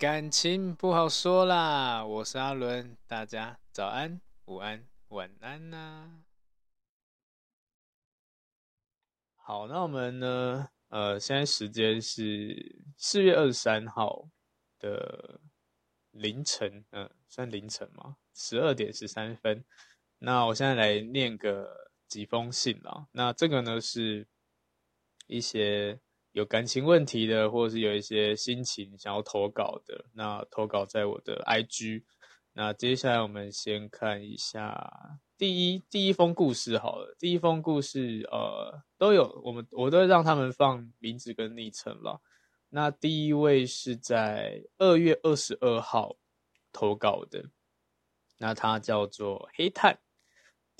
感情不好说啦，我是阿伦，大家早安、午安、晚安呐、好，那我们呢？呃，现在时间是四月二十三号的凌晨，嗯、呃，算凌晨吗？十二点十三分。那我现在来念个几封信啦。那这个呢，是一些有感情问题的，或者是有一些心情想要投稿的。那投稿在我的 IG。那接下来我们先看一下第一第一封故事好了。第一封故事，呃，都有我们我都会让他们放名字跟昵称了。那第一位是在二月二十二号投稿的，那他叫做黑炭。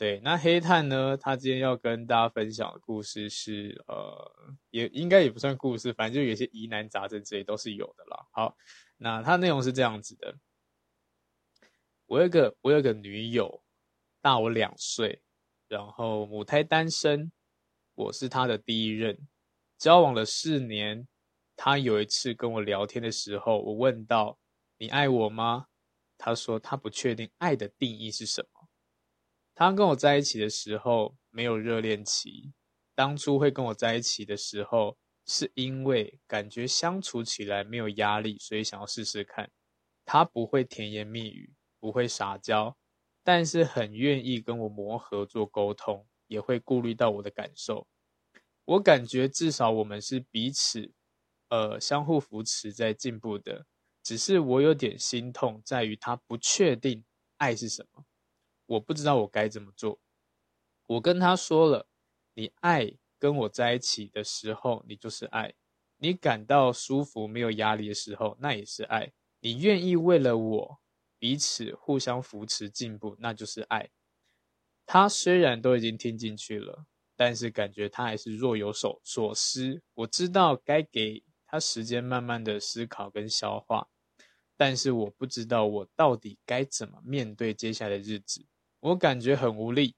对，那黑炭呢？他今天要跟大家分享的故事是，呃，也应该也不算故事，反正就有些疑难杂症之类都是有的啦。好，那他内容是这样子的：我有个我有个女友，大我两岁，然后母胎单身，我是她的第一任，交往了四年。她有一次跟我聊天的时候，我问到：“你爱我吗？”她说她不确定爱的定义是什么。他跟我在一起的时候没有热恋期，当初会跟我在一起的时候，是因为感觉相处起来没有压力，所以想要试试看。他不会甜言蜜语，不会撒娇，但是很愿意跟我磨合做沟通，也会顾虑到我的感受。我感觉至少我们是彼此，呃，相互扶持在进步的。只是我有点心痛，在于他不确定爱是什么。我不知道我该怎么做。我跟他说了，你爱跟我在一起的时候，你就是爱；你感到舒服、没有压力的时候，那也是爱；你愿意为了我彼此互相扶持进步，那就是爱。他虽然都已经听进去了，但是感觉他还是若有所所思。我知道该给他时间，慢慢的思考跟消化，但是我不知道我到底该怎么面对接下来的日子。我感觉很无力，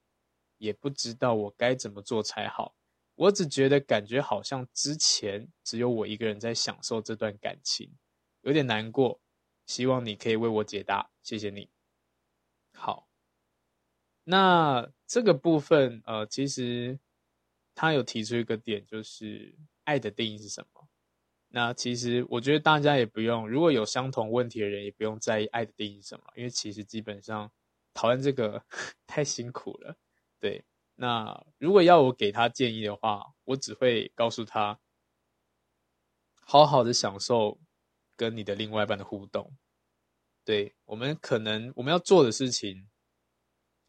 也不知道我该怎么做才好。我只觉得感觉好像之前只有我一个人在享受这段感情，有点难过。希望你可以为我解答，谢谢你。好，那这个部分，呃，其实他有提出一个点，就是爱的定义是什么？那其实我觉得大家也不用，如果有相同问题的人，也不用在意爱的定义是什么，因为其实基本上。讨论这个 太辛苦了，对。那如果要我给他建议的话，我只会告诉他，好好的享受跟你的另外一半的互动。对，我们可能我们要做的事情，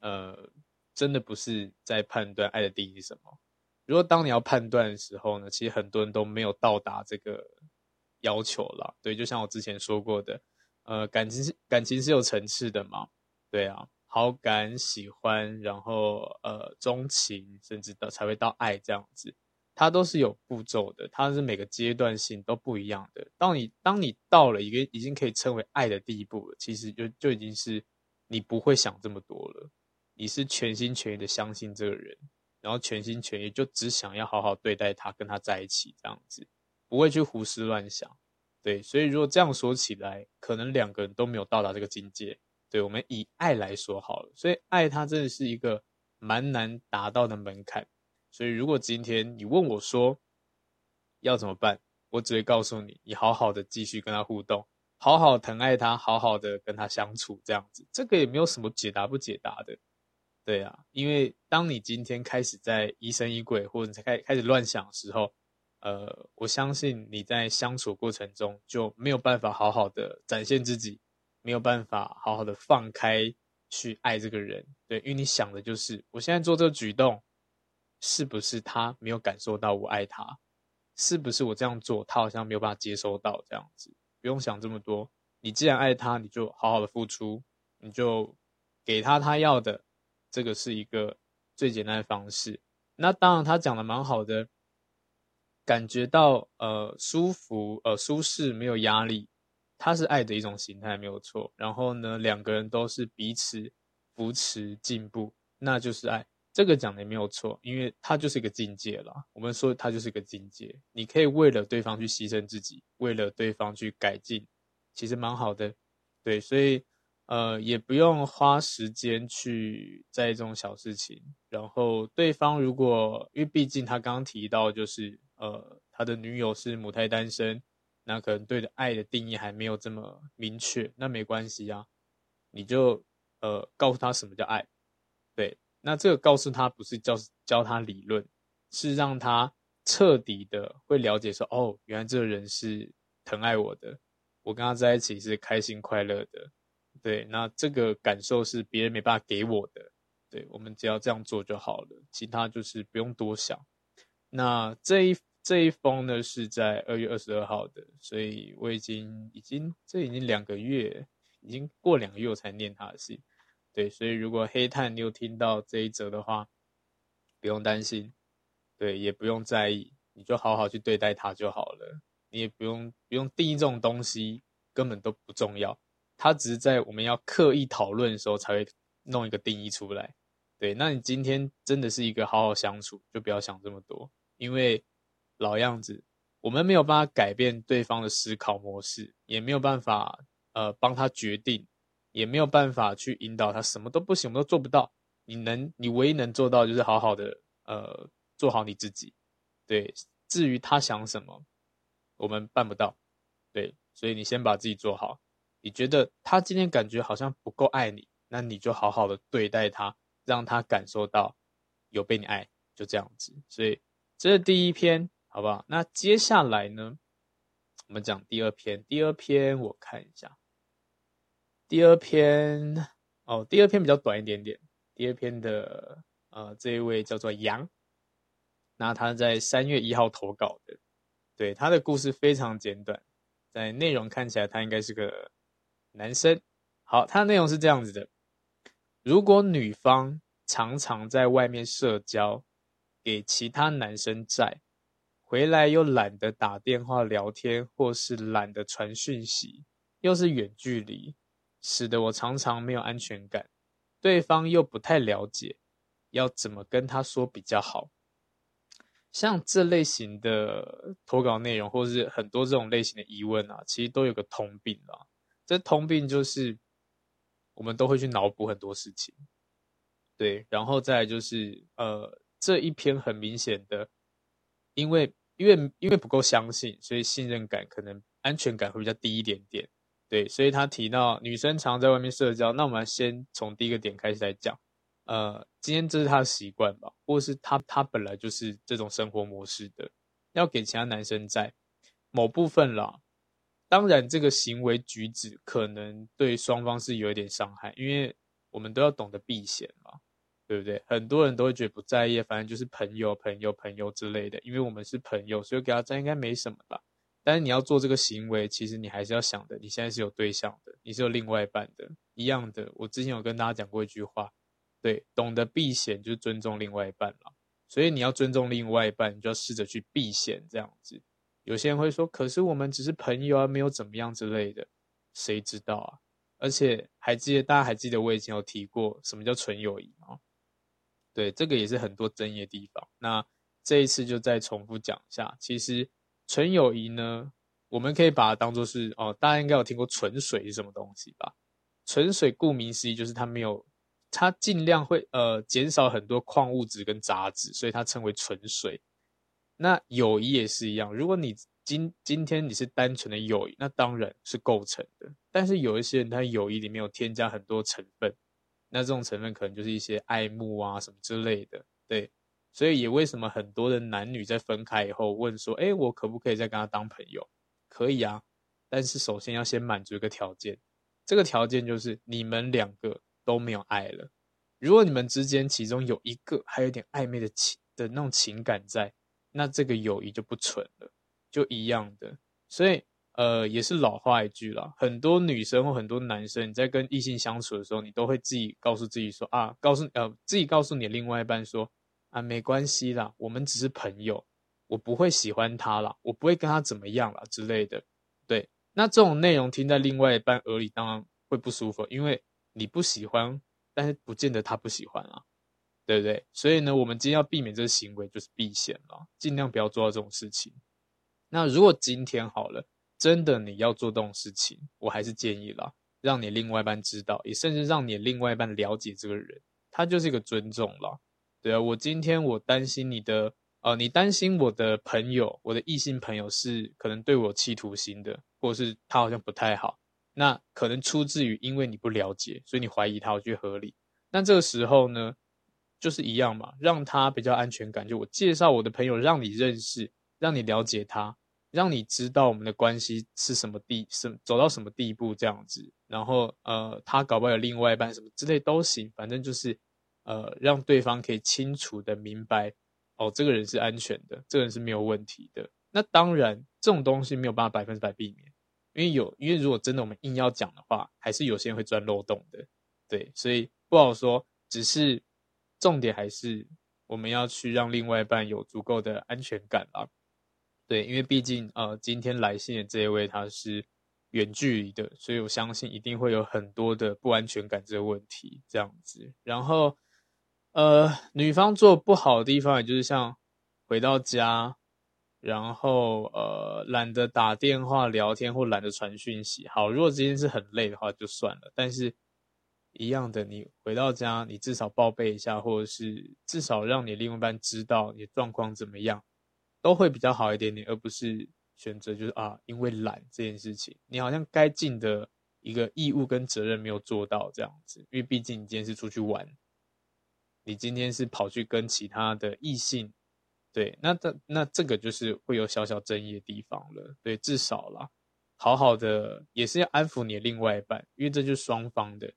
呃，真的不是在判断爱的定义是什么。如果当你要判断的时候呢，其实很多人都没有到达这个要求了。对，就像我之前说过的，呃，感情是感情是有层次的嘛。对啊，好感、喜欢，然后呃，钟情，甚至到才会到爱这样子，它都是有步骤的，它是每个阶段性都不一样的。当你当你到了一个已经可以称为爱的地步了，其实就就已经是你不会想这么多了，你是全心全意的相信这个人，然后全心全意就只想要好好对待他，跟他在一起这样子，不会去胡思乱想。对，所以如果这样说起来，可能两个人都没有到达这个境界。对，我们以爱来说好了，所以爱它真的是一个蛮难达到的门槛。所以如果今天你问我说要怎么办，我只会告诉你，你好好的继续跟他互动，好好疼爱他，好好的跟他相处，这样子，这个也没有什么解答不解答的。对啊，因为当你今天开始在疑神疑鬼，或者你开开始乱想的时候，呃，我相信你在相处过程中就没有办法好好的展现自己。没有办法好好的放开去爱这个人，对，因为你想的就是我现在做这个举动，是不是他没有感受到我爱他？是不是我这样做，他好像没有办法接收到这样子？不用想这么多，你既然爱他，你就好好的付出，你就给他他要的，这个是一个最简单的方式。那当然，他讲的蛮好的，感觉到呃舒服呃舒适，没有压力。它是爱的一种形态，没有错。然后呢，两个人都是彼此扶持进步，那就是爱。这个讲的也没有错，因为它就是一个境界了。我们说它就是一个境界，你可以为了对方去牺牲自己，为了对方去改进，其实蛮好的，对，所以呃也不用花时间去在意这种小事情。然后对方如果因为毕竟他刚刚提到就是呃他的女友是母胎单身，那可能对的爱的定义还没有这么明确，那没关系啊，你就呃告诉他什么叫爱，对，那这个告诉他不是教教他理论，是让他彻底的会了解说哦，原来这个人是疼爱我的。我跟他在一起是开心快乐的，对，那这个感受是别人没办法给我的，对，我们只要这样做就好了，其他就是不用多想。那这一这一封呢是在二月二十二号的，所以我已经已经这已经两个月，已经过两个月我才念他的信，对，所以如果黑炭你有听到这一则的话，不用担心，对，也不用在意，你就好好去对待他就好了。你也不用不用定义这种东西，根本都不重要。它只是在我们要刻意讨论的时候才会弄一个定义出来。对，那你今天真的是一个好好相处，就不要想这么多。因为老样子，我们没有办法改变对方的思考模式，也没有办法呃帮他决定，也没有办法去引导他，什么都不行，我们都做不到。你能，你唯一能做到就是好好的呃做好你自己。对，至于他想什么。我们办不到，对，所以你先把自己做好。你觉得他今天感觉好像不够爱你，那你就好好的对待他，让他感受到有被你爱，就这样子。所以这是第一篇，好不好？那接下来呢，我们讲第二篇。第二篇我看一下，第二篇哦，第二篇比较短一点点。第二篇的呃，这一位叫做杨，那他在三月一号投稿的。对，他的故事非常简短，在内容看起来他应该是个男生。好，他的内容是这样子的：如果女方常常在外面社交，给其他男生债，回来又懒得打电话聊天，或是懒得传讯息，又是远距离，使得我常常没有安全感，对方又不太了解，要怎么跟他说比较好？像这类型的投稿内容，或是很多这种类型的疑问啊，其实都有个通病啦。这通病就是我们都会去脑补很多事情，对，然后再就是呃这一篇很明显的，因为因为因为不够相信，所以信任感可能安全感会比较低一点点，对，所以他提到女生常在外面社交，那我们先从第一个点开始来讲。呃，今天这是他的习惯吧，或是他他本来就是这种生活模式的，要给其他男生在某部分啦。当然，这个行为举止可能对双方是有一点伤害，因为我们都要懂得避嫌嘛，对不对？很多人都会觉得不在意，反正就是朋友、朋友、朋友之类的，因为我们是朋友，所以给他在应该没什么吧。但是你要做这个行为，其实你还是要想的，你现在是有对象的，你是有另外一半的，一样的。我之前有跟大家讲过一句话。对，懂得避嫌就是尊重另外一半了。所以你要尊重另外一半，你就要试着去避嫌这样子。有些人会说，可是我们只是朋友啊，没有怎么样之类的，谁知道啊？而且还记得，大家还记得我以前有提过什么叫纯友谊吗？对，这个也是很多争议的地方。那这一次就再重复讲一下，其实纯友谊呢，我们可以把它当做是哦，大家应该有听过纯水是什么东西吧？纯水顾名思义就是它没有。它尽量会呃减少很多矿物质跟杂质，所以它称为纯水。那友谊也是一样，如果你今今天你是单纯的友谊，那当然是构成的。但是有一些人他友谊里面有添加很多成分，那这种成分可能就是一些爱慕啊什么之类的。对，所以也为什么很多的男女在分开以后问说，哎，我可不可以再跟他当朋友？可以啊，但是首先要先满足一个条件，这个条件就是你们两个。都没有爱了。如果你们之间其中有一个还有点暧昧的情的那种情感在，那这个友谊就不纯了，就一样的。所以，呃，也是老话一句啦，很多女生或很多男生，你在跟异性相处的时候，你都会自己告诉自己说啊，告诉呃自己告诉你另外一半说啊，没关系啦，我们只是朋友，我不会喜欢他啦，我不会跟他怎么样啦之类的。对，那这种内容听在另外一半耳里，当然会不舒服，因为。你不喜欢，但是不见得他不喜欢啊，对不对？所以呢，我们今天要避免这个行为，就是避嫌了，尽量不要做到这种事情。那如果今天好了，真的你要做这种事情，我还是建议啦，让你另外一半知道，也甚至让你另外一半了解这个人，他就是一个尊重啦。对啊，我今天我担心你的，呃，你担心我的朋友，我的异性朋友是可能对我企图心的，或是他好像不太好，那可能出自于因为你不了解，所以你怀疑他，我觉得合理。那这个时候呢，就是一样嘛，让他比较安全感，就我介绍我的朋友让你认识，让你了解他，让你知道我们的关系是什么地，什走到什么地步这样子，然后呃，他搞不好有另外一半什么之类都行，反正就是。呃，让对方可以清楚的明白，哦，这个人是安全的，这个人是没有问题的。那当然，这种东西没有办法百分之百避免，因为有，因为如果真的我们硬要讲的话，还是有些人会钻漏洞的，对，所以不好说。只是重点还是我们要去让另外一半有足够的安全感吧。对，因为毕竟呃，今天来信的这一位他是远距离的，所以我相信一定会有很多的不安全感这个问题，这样子，然后。呃，女方做不好的地方，也就是像回到家，然后呃懒得打电话聊天或懒得传讯息。好，如果今天是很累的话就算了，但是一样的，你回到家，你至少报备一下，或者是至少让你另一半知道你状况怎么样，都会比较好一点点，而不是选择就是啊，因为懒这件事情，你好像该尽的一个义务跟责任没有做到这样子，因为毕竟你今天是出去玩。你今天是跑去跟其他的异性，对，那这那这个就是会有小小争议的地方了，对，至少啦，好好的也是要安抚你另外一半，因为这就是双方的。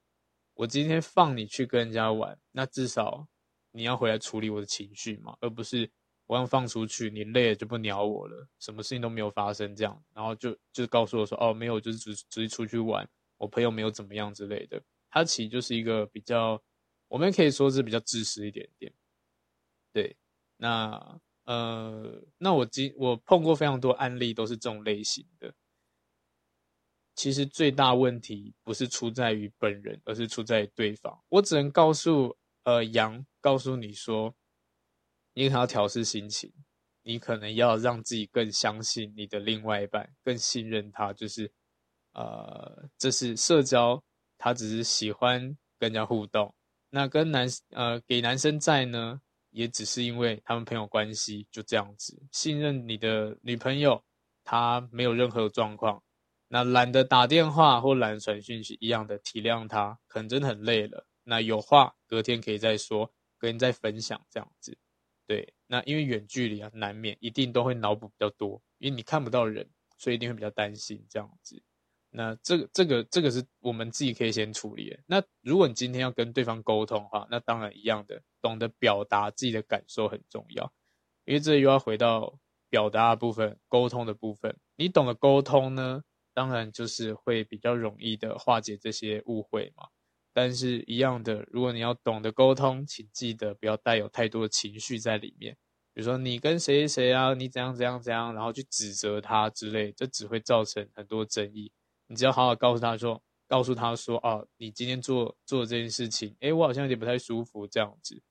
我今天放你去跟人家玩，那至少你要回来处理我的情绪嘛，而不是我要放出去，你累了就不鸟我了，什么事情都没有发生这样，然后就就告诉我说，哦，没有，就是只只是出去玩，我朋友没有怎么样之类的，它其实就是一个比较。我们可以说是比较自私一点点，对，那呃，那我今我碰过非常多案例，都是这种类型的。其实最大问题不是出在于本人，而是出在于对方。我只能告诉呃杨，告诉你说，你可能要调试心情，你可能要让自己更相信你的另外一半，更信任他。就是呃，这是社交，他只是喜欢跟人家互动。那跟男呃给男生在呢，也只是因为他们朋友关系就这样子，信任你的女朋友，她没有任何状况，那懒得打电话或懒得传讯息一样的体谅她，可能真的很累了。那有话隔天可以再说，跟人再分享这样子。对，那因为远距离啊，难免一定都会脑补比较多，因为你看不到人，所以一定会比较担心这样子。那这个这个这个是我们自己可以先处理的。那如果你今天要跟对方沟通的话，那当然一样的，懂得表达自己的感受很重要。因为这又要回到表达的部分，沟通的部分。你懂得沟通呢，当然就是会比较容易的化解这些误会嘛。但是，一样的，如果你要懂得沟通，请记得不要带有太多的情绪在里面。比如说你跟谁谁啊，你怎样怎样怎样，然后去指责他之类，这只会造成很多争议。你只要好好告诉他说，告诉他说，哦，你今天做做这件事情，诶，我好像有点不太舒服，这样子，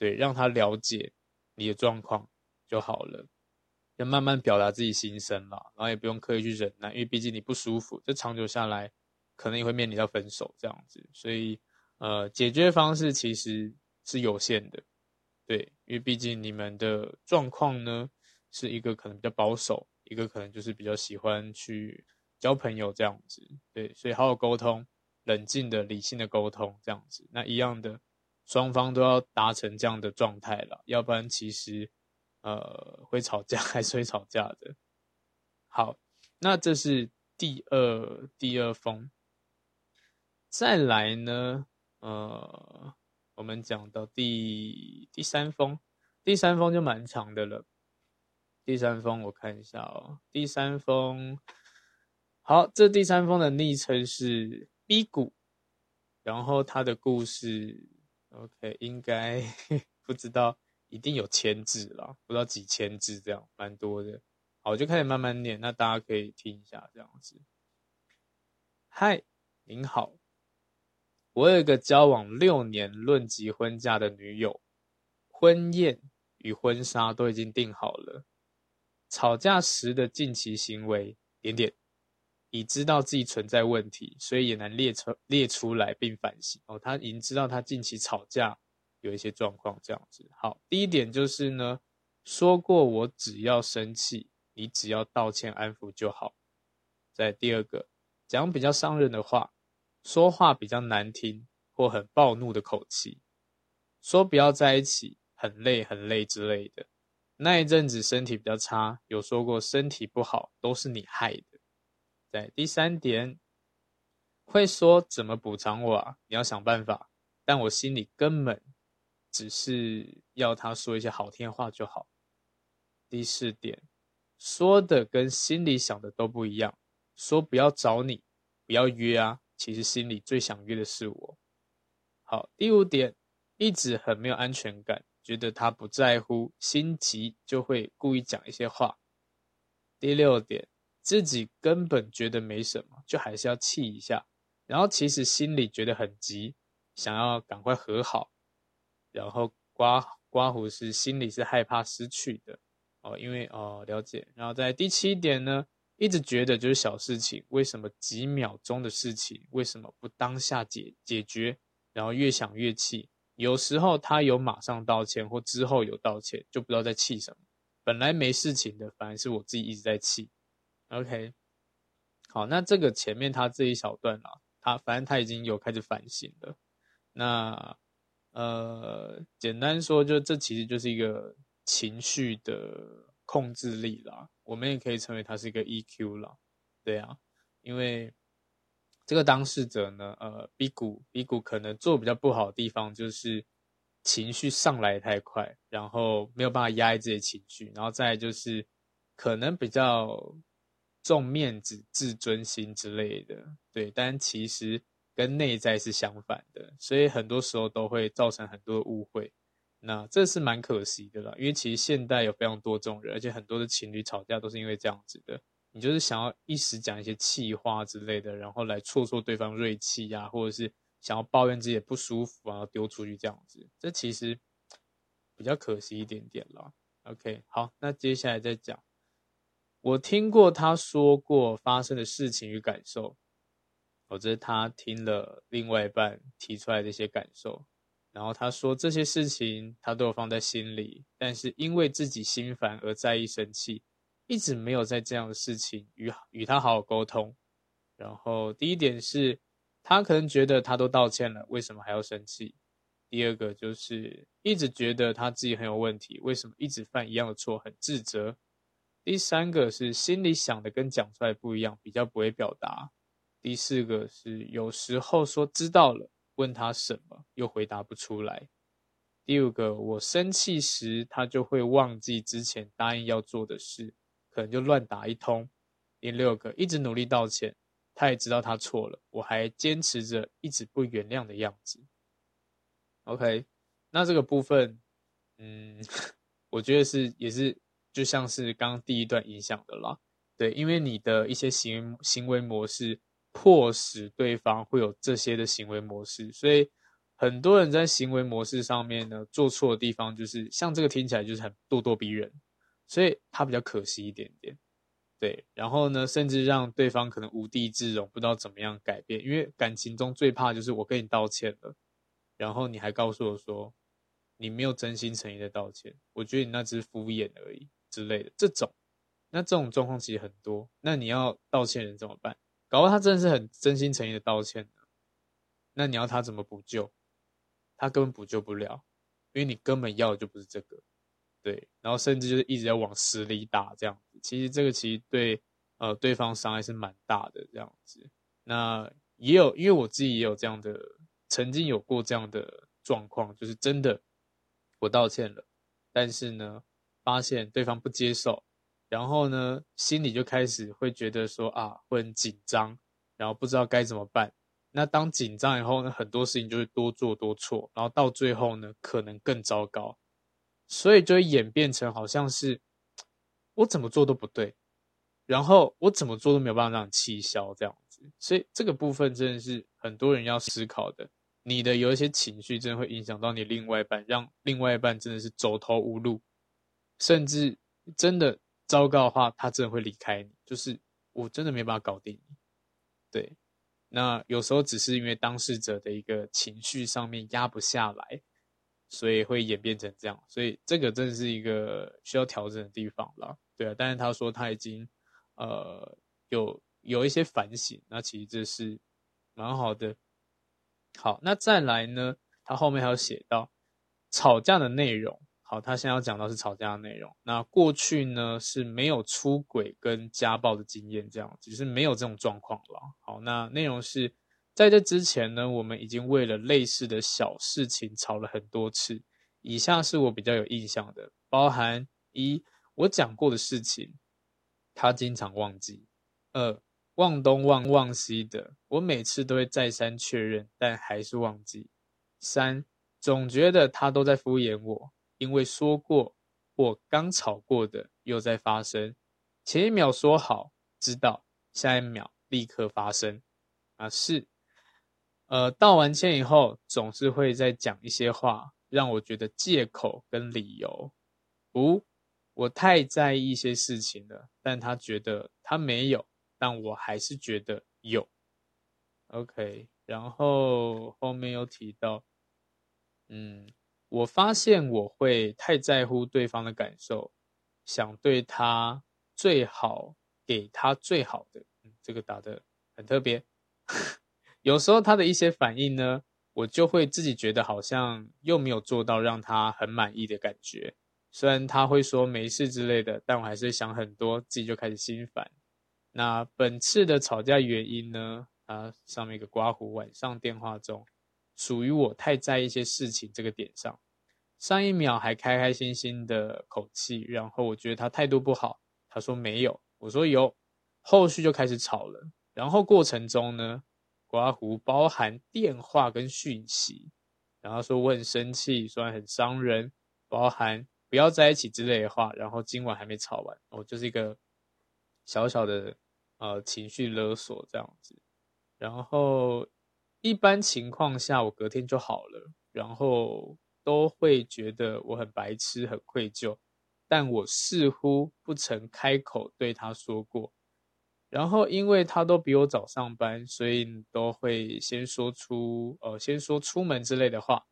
对，让他了解你的状况就好了，要慢慢表达自己心声啦，然后也不用刻意去忍耐，因为毕竟你不舒服，这长久下来可能也会面临到分手这样子，所以，呃，解决方式其实是有限的，对，因为毕竟你们的状况呢，是一个可能比较保守，一个可能就是比较喜欢去。交朋友这样子，对，所以好好沟通，冷静的、理性的沟通这样子，那一样的，双方都要达成这样的状态了，要不然其实，呃，会吵架，还是会吵架的。好，那这是第二第二封，再来呢，呃，我们讲到第第三封，第三封就蛮长的了。第三封我看一下哦，第三封。好，这第三封的昵称是 B 股，然后他的故事，OK，应该 不知道，一定有千字了，不知道几千字这样，蛮多的。好，我就开始慢慢念，那大家可以听一下这样子。嗨，您好，我有一个交往六年、论及婚嫁的女友，婚宴与婚纱都已经订好了，吵架时的近期行为。点点，已知道自己存在问题，所以也能列出列出来并反省哦。他已经知道他近期吵架有一些状况，这样子。好，第一点就是呢，说过我只要生气，你只要道歉安抚就好。再第二个，讲比较伤人的话，说话比较难听或很暴怒的口气，说不要在一起，很累很累之类的。那一阵子身体比较差，有说过身体不好都是你害的。在第三点，会说怎么补偿我啊？你要想办法。但我心里根本只是要他说一些好听的话就好。第四点，说的跟心里想的都不一样。说不要找你，不要约啊，其实心里最想约的是我。好，第五点，一直很没有安全感。觉得他不在乎，心急就会故意讲一些话。第六点，自己根本觉得没什么，就还是要气一下，然后其实心里觉得很急，想要赶快和好。然后刮刮胡是心里是害怕失去的哦，因为哦了解。然后在第七点呢，一直觉得就是小事情，为什么几秒钟的事情，为什么不当下解解决？然后越想越气。有时候他有马上道歉，或之后有道歉，就不知道在气什么。本来没事情的，反而是我自己一直在气。OK，好，那这个前面他这一小段啊，他反正他已经有开始反省了。那呃，简单说，就这其实就是一个情绪的控制力啦。我们也可以称为它是一个 EQ 了。对啊，因为。这个当事者呢，呃，B 股 B 股可能做比较不好的地方就是情绪上来太快，然后没有办法压抑自己的情绪，然后再就是可能比较重面子、自尊心之类的，对，但其实跟内在是相反的，所以很多时候都会造成很多误会，那这是蛮可惜的啦，因为其实现代有非常多这种人，而且很多的情侣吵架都是因为这样子的。你就是想要一时讲一些气话之类的，然后来挫挫对方锐气呀，或者是想要抱怨自己不舒服啊，丢出去这样子，这其实比较可惜一点点了。OK，好，那接下来再讲，我听过他说过发生的事情与感受，或者他听了另外一半提出来的一些感受，然后他说这些事情他都有放在心里，但是因为自己心烦而在意生气。一直没有在这样的事情与与他好好沟通，然后第一点是，他可能觉得他都道歉了，为什么还要生气？第二个就是一直觉得他自己很有问题，为什么一直犯一样的错，很自责？第三个是心里想的跟讲出来不一样，比较不会表达。第四个是有时候说知道了，问他什么又回答不出来。第五个，我生气时他就会忘记之前答应要做的事。可能就乱打一通。第六个，一直努力道歉，他也知道他错了，我还坚持着一直不原谅的样子。OK，那这个部分，嗯，我觉得是也是就像是刚刚第一段影响的啦。对，因为你的一些行行为模式，迫使对方会有这些的行为模式，所以很多人在行为模式上面呢，做错的地方就是像这个听起来就是很咄咄逼人。所以他比较可惜一点点，对，然后呢，甚至让对方可能无地自容，不知道怎么样改变。因为感情中最怕就是我跟你道歉了，然后你还告诉我说你没有真心诚意的道歉，我觉得你那只敷衍而已之类的。这种，那这种状况其实很多。那你要道歉人怎么办？搞不好他真的是很真心诚意的道歉呢，那你要他怎么补救？他根本补救不了，因为你根本要的就不是这个。对，然后甚至就是一直在往死里打这样子，其实这个其实对呃对方伤害是蛮大的这样子。那也有，因为我自己也有这样的，曾经有过这样的状况，就是真的我道歉了，但是呢发现对方不接受，然后呢心里就开始会觉得说啊会很紧张，然后不知道该怎么办。那当紧张以后呢，很多事情就会多做多错，然后到最后呢可能更糟糕。所以就会演变成好像是我怎么做都不对，然后我怎么做都没有办法让你气消这样子。所以这个部分真的是很多人要思考的。你的有一些情绪真的会影响到你另外一半，让另外一半真的是走投无路，甚至真的糟糕的话，他真的会离开你。就是我真的没办法搞定你。对，那有时候只是因为当事者的一个情绪上面压不下来，所以会演变成这样。所以这个真的是一个需要调整的地方了。对啊，但是他说他已经呃有有一些反省，那其实这是蛮好的。好，那再来呢？他后面还有写到吵架的内容。好，他现在要讲到是吵架的内容。那过去呢是没有出轨跟家暴的经验，这样只是没有这种状况了。好，那内容是在这之前呢，我们已经为了类似的小事情吵了很多次。以下是我比较有印象的，包含一我讲过的事情，他经常忘记；二忘东忘忘西的，我每次都会再三确认，但还是忘记。三，总觉得他都在敷衍我，因为说过或刚吵过的又在发生。前一秒说好知道，下一秒立刻发生。啊，是，呃，道完歉以后，总是会再讲一些话，让我觉得借口跟理由。五，我太在意一些事情了，但他觉得他没有，但我还是觉得有。OK。然后后面又提到，嗯，我发现我会太在乎对方的感受，想对他最好，给他最好的。嗯，这个打得很特别。有时候他的一些反应呢，我就会自己觉得好像又没有做到让他很满意的感觉。虽然他会说没事之类的，但我还是想很多，自己就开始心烦。那本次的吵架原因呢？啊，上面一个刮胡，晚上电话中，属于我太在意一些事情这个点上，上一秒还开开心心的口气，然后我觉得他态度不好，他说没有，我说有，后续就开始吵了，然后过程中呢，刮胡包含电话跟讯息，然后说我很生气，虽然很伤人，包含不要在一起之类的话，然后今晚还没吵完，我就是一个小小的呃情绪勒索这样子。然后，一般情况下，我隔天就好了。然后都会觉得我很白痴、很愧疚，但我似乎不曾开口对他说过。然后，因为他都比我早上班，所以都会先说出呃，先说出门之类的话。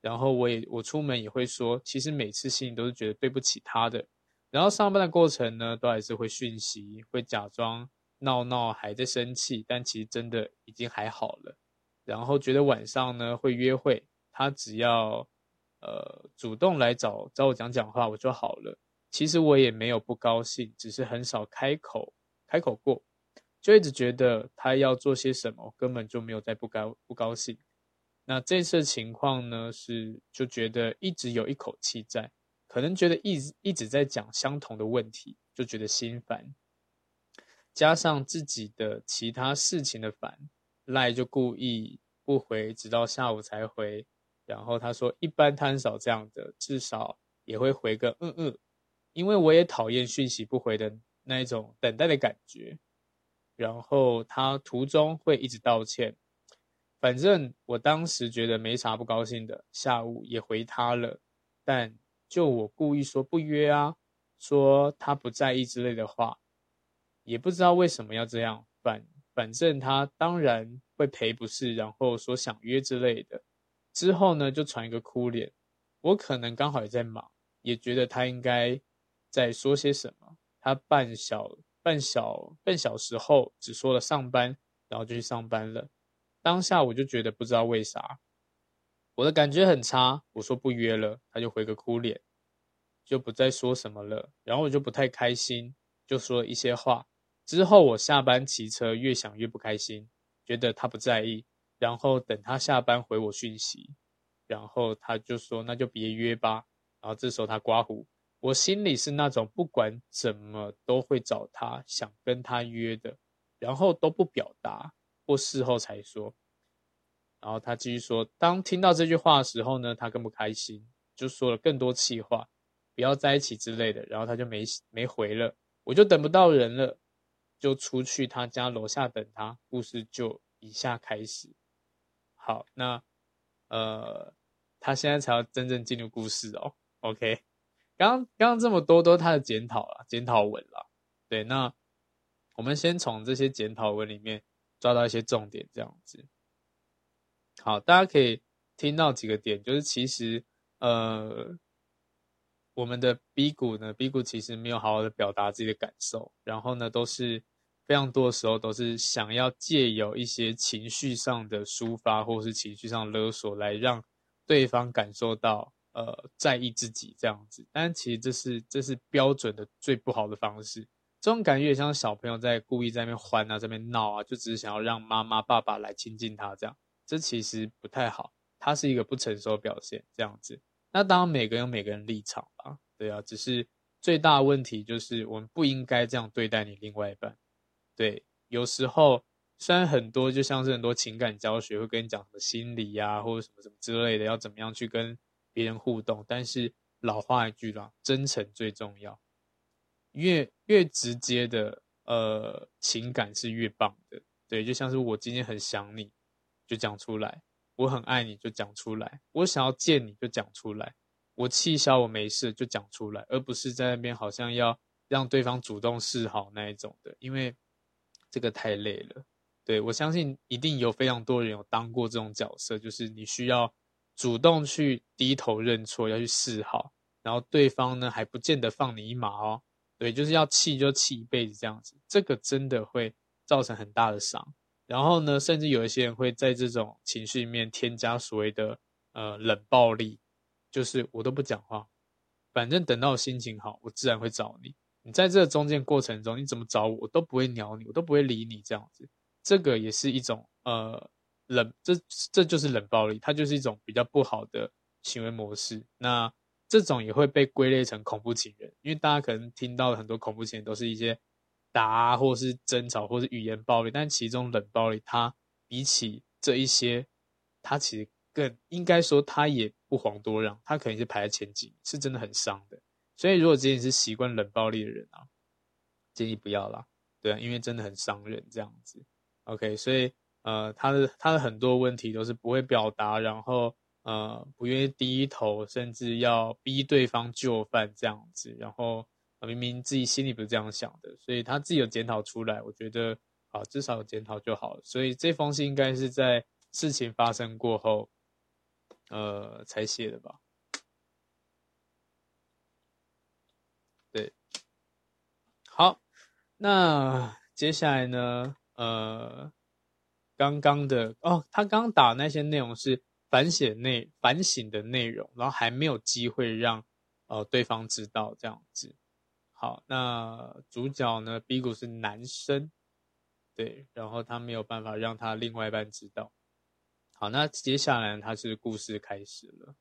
然后我也我出门也会说，其实每次心里都是觉得对不起他的。然后上班的过程呢，都还是会讯息，会假装。闹闹还在生气，但其实真的已经还好了。然后觉得晚上呢会约会，他只要呃主动来找找我讲讲话，我就好了。其实我也没有不高兴，只是很少开口开口过，就一直觉得他要做些什么，根本就没有在不高不高兴。那这次情况呢是就觉得一直有一口气在，可能觉得一直一直在讲相同的问题，就觉得心烦。加上自己的其他事情的烦，赖就故意不回，直到下午才回。然后他说，一般他很少这样的，至少也会回个嗯嗯。因为我也讨厌讯息不回的那一种等待的感觉。然后他途中会一直道歉。反正我当时觉得没啥不高兴的，下午也回他了，但就我故意说不约啊，说他不在意之类的话。也不知道为什么要这样，反反正他当然会赔不是，然后说想约之类的。之后呢，就传一个哭脸。我可能刚好也在忙，也觉得他应该在说些什么。他半小半小半小时后只说了上班，然后就去上班了。当下我就觉得不知道为啥，我的感觉很差。我说不约了，他就回个哭脸，就不再说什么了。然后我就不太开心，就说一些话。之后我下班骑车，越想越不开心，觉得他不在意。然后等他下班回我讯息，然后他就说那就别约吧。然后这时候他刮胡，我心里是那种不管怎么都会找他，想跟他约的，然后都不表达，或事后才说。然后他继续说，当听到这句话的时候呢，他更不开心，就说了更多气话，不要在一起之类的。然后他就没没回了，我就等不到人了。就出去他家楼下等他，故事就以下开始。好，那呃，他现在才要真正进入故事哦。OK，刚刚刚这么多都是他的检讨了，检讨文了。对，那我们先从这些检讨文里面抓到一些重点，这样子。好，大家可以听到几个点，就是其实呃，我们的 B 股呢，B 股其实没有好好的表达自己的感受，然后呢，都是非常多的时候都是想要借由一些情绪上的抒发，或是情绪上勒索，来让对方感受到呃在意自己这样子。但其实这是这是标准的最不好的方式。这种感觉也像小朋友在故意在那边欢啊，在那边闹啊，就只是想要让妈妈爸爸来亲近他这样。这其实不太好，他是一个不成熟表现，这样子。那当然，每个人有每个人立场吧，对啊。只是最大问题就是，我们不应该这样对待你另外一半。对，有时候虽然很多，就像是很多情感教学会跟你讲什么心理呀，或者什么什么之类的，要怎么样去跟别人互动。但是老话一句啦，真诚最重要。越越直接的呃情感是越棒的。对，就像是我今天很想你。就讲出来，我很爱你，就讲出来。我想要见你，就讲出来。我气消，我没事，就讲出来，而不是在那边好像要让对方主动示好那一种的，因为这个太累了。对，我相信一定有非常多人有当过这种角色，就是你需要主动去低头认错，要去示好，然后对方呢还不见得放你一马哦。对，就是要气就气一辈子这样子，这个真的会造成很大的伤。然后呢，甚至有一些人会在这种情绪里面添加所谓的呃冷暴力，就是我都不讲话，反正等到心情好，我自然会找你。你在这中间过程中，你怎么找我，我都不会鸟你，我都不会理你这样子。这个也是一种呃冷，这这就是冷暴力，它就是一种比较不好的行为模式。那这种也会被归类成恐怖情人，因为大家可能听到的很多恐怖情人都是一些。打啊，或是争吵，或是语言暴力，但其中冷暴力，它比起这一些，它其实更应该说，它也不遑多让，它可能是排在前几，是真的很伤的。所以，如果今天是习惯冷暴力的人啊，建议不要啦，对啊，因为真的很伤人这样子。OK，所以呃，他的他的很多问题都是不会表达，然后呃，不愿意低头，甚至要逼对方就范这样子，然后。明明自己心里不是这样想的，所以他自己有检讨出来，我觉得啊，至少有检讨就好了。所以这封信应该是在事情发生过后，呃，才写的吧？对，好，那接下来呢？呃，刚刚的哦，他刚打那些内容是反省内反省的内容，然后还没有机会让呃对方知道这样子。好，那主角呢？B 股是男生，对，然后他没有办法让他另外一半知道。好，那接下来他是故事开始了。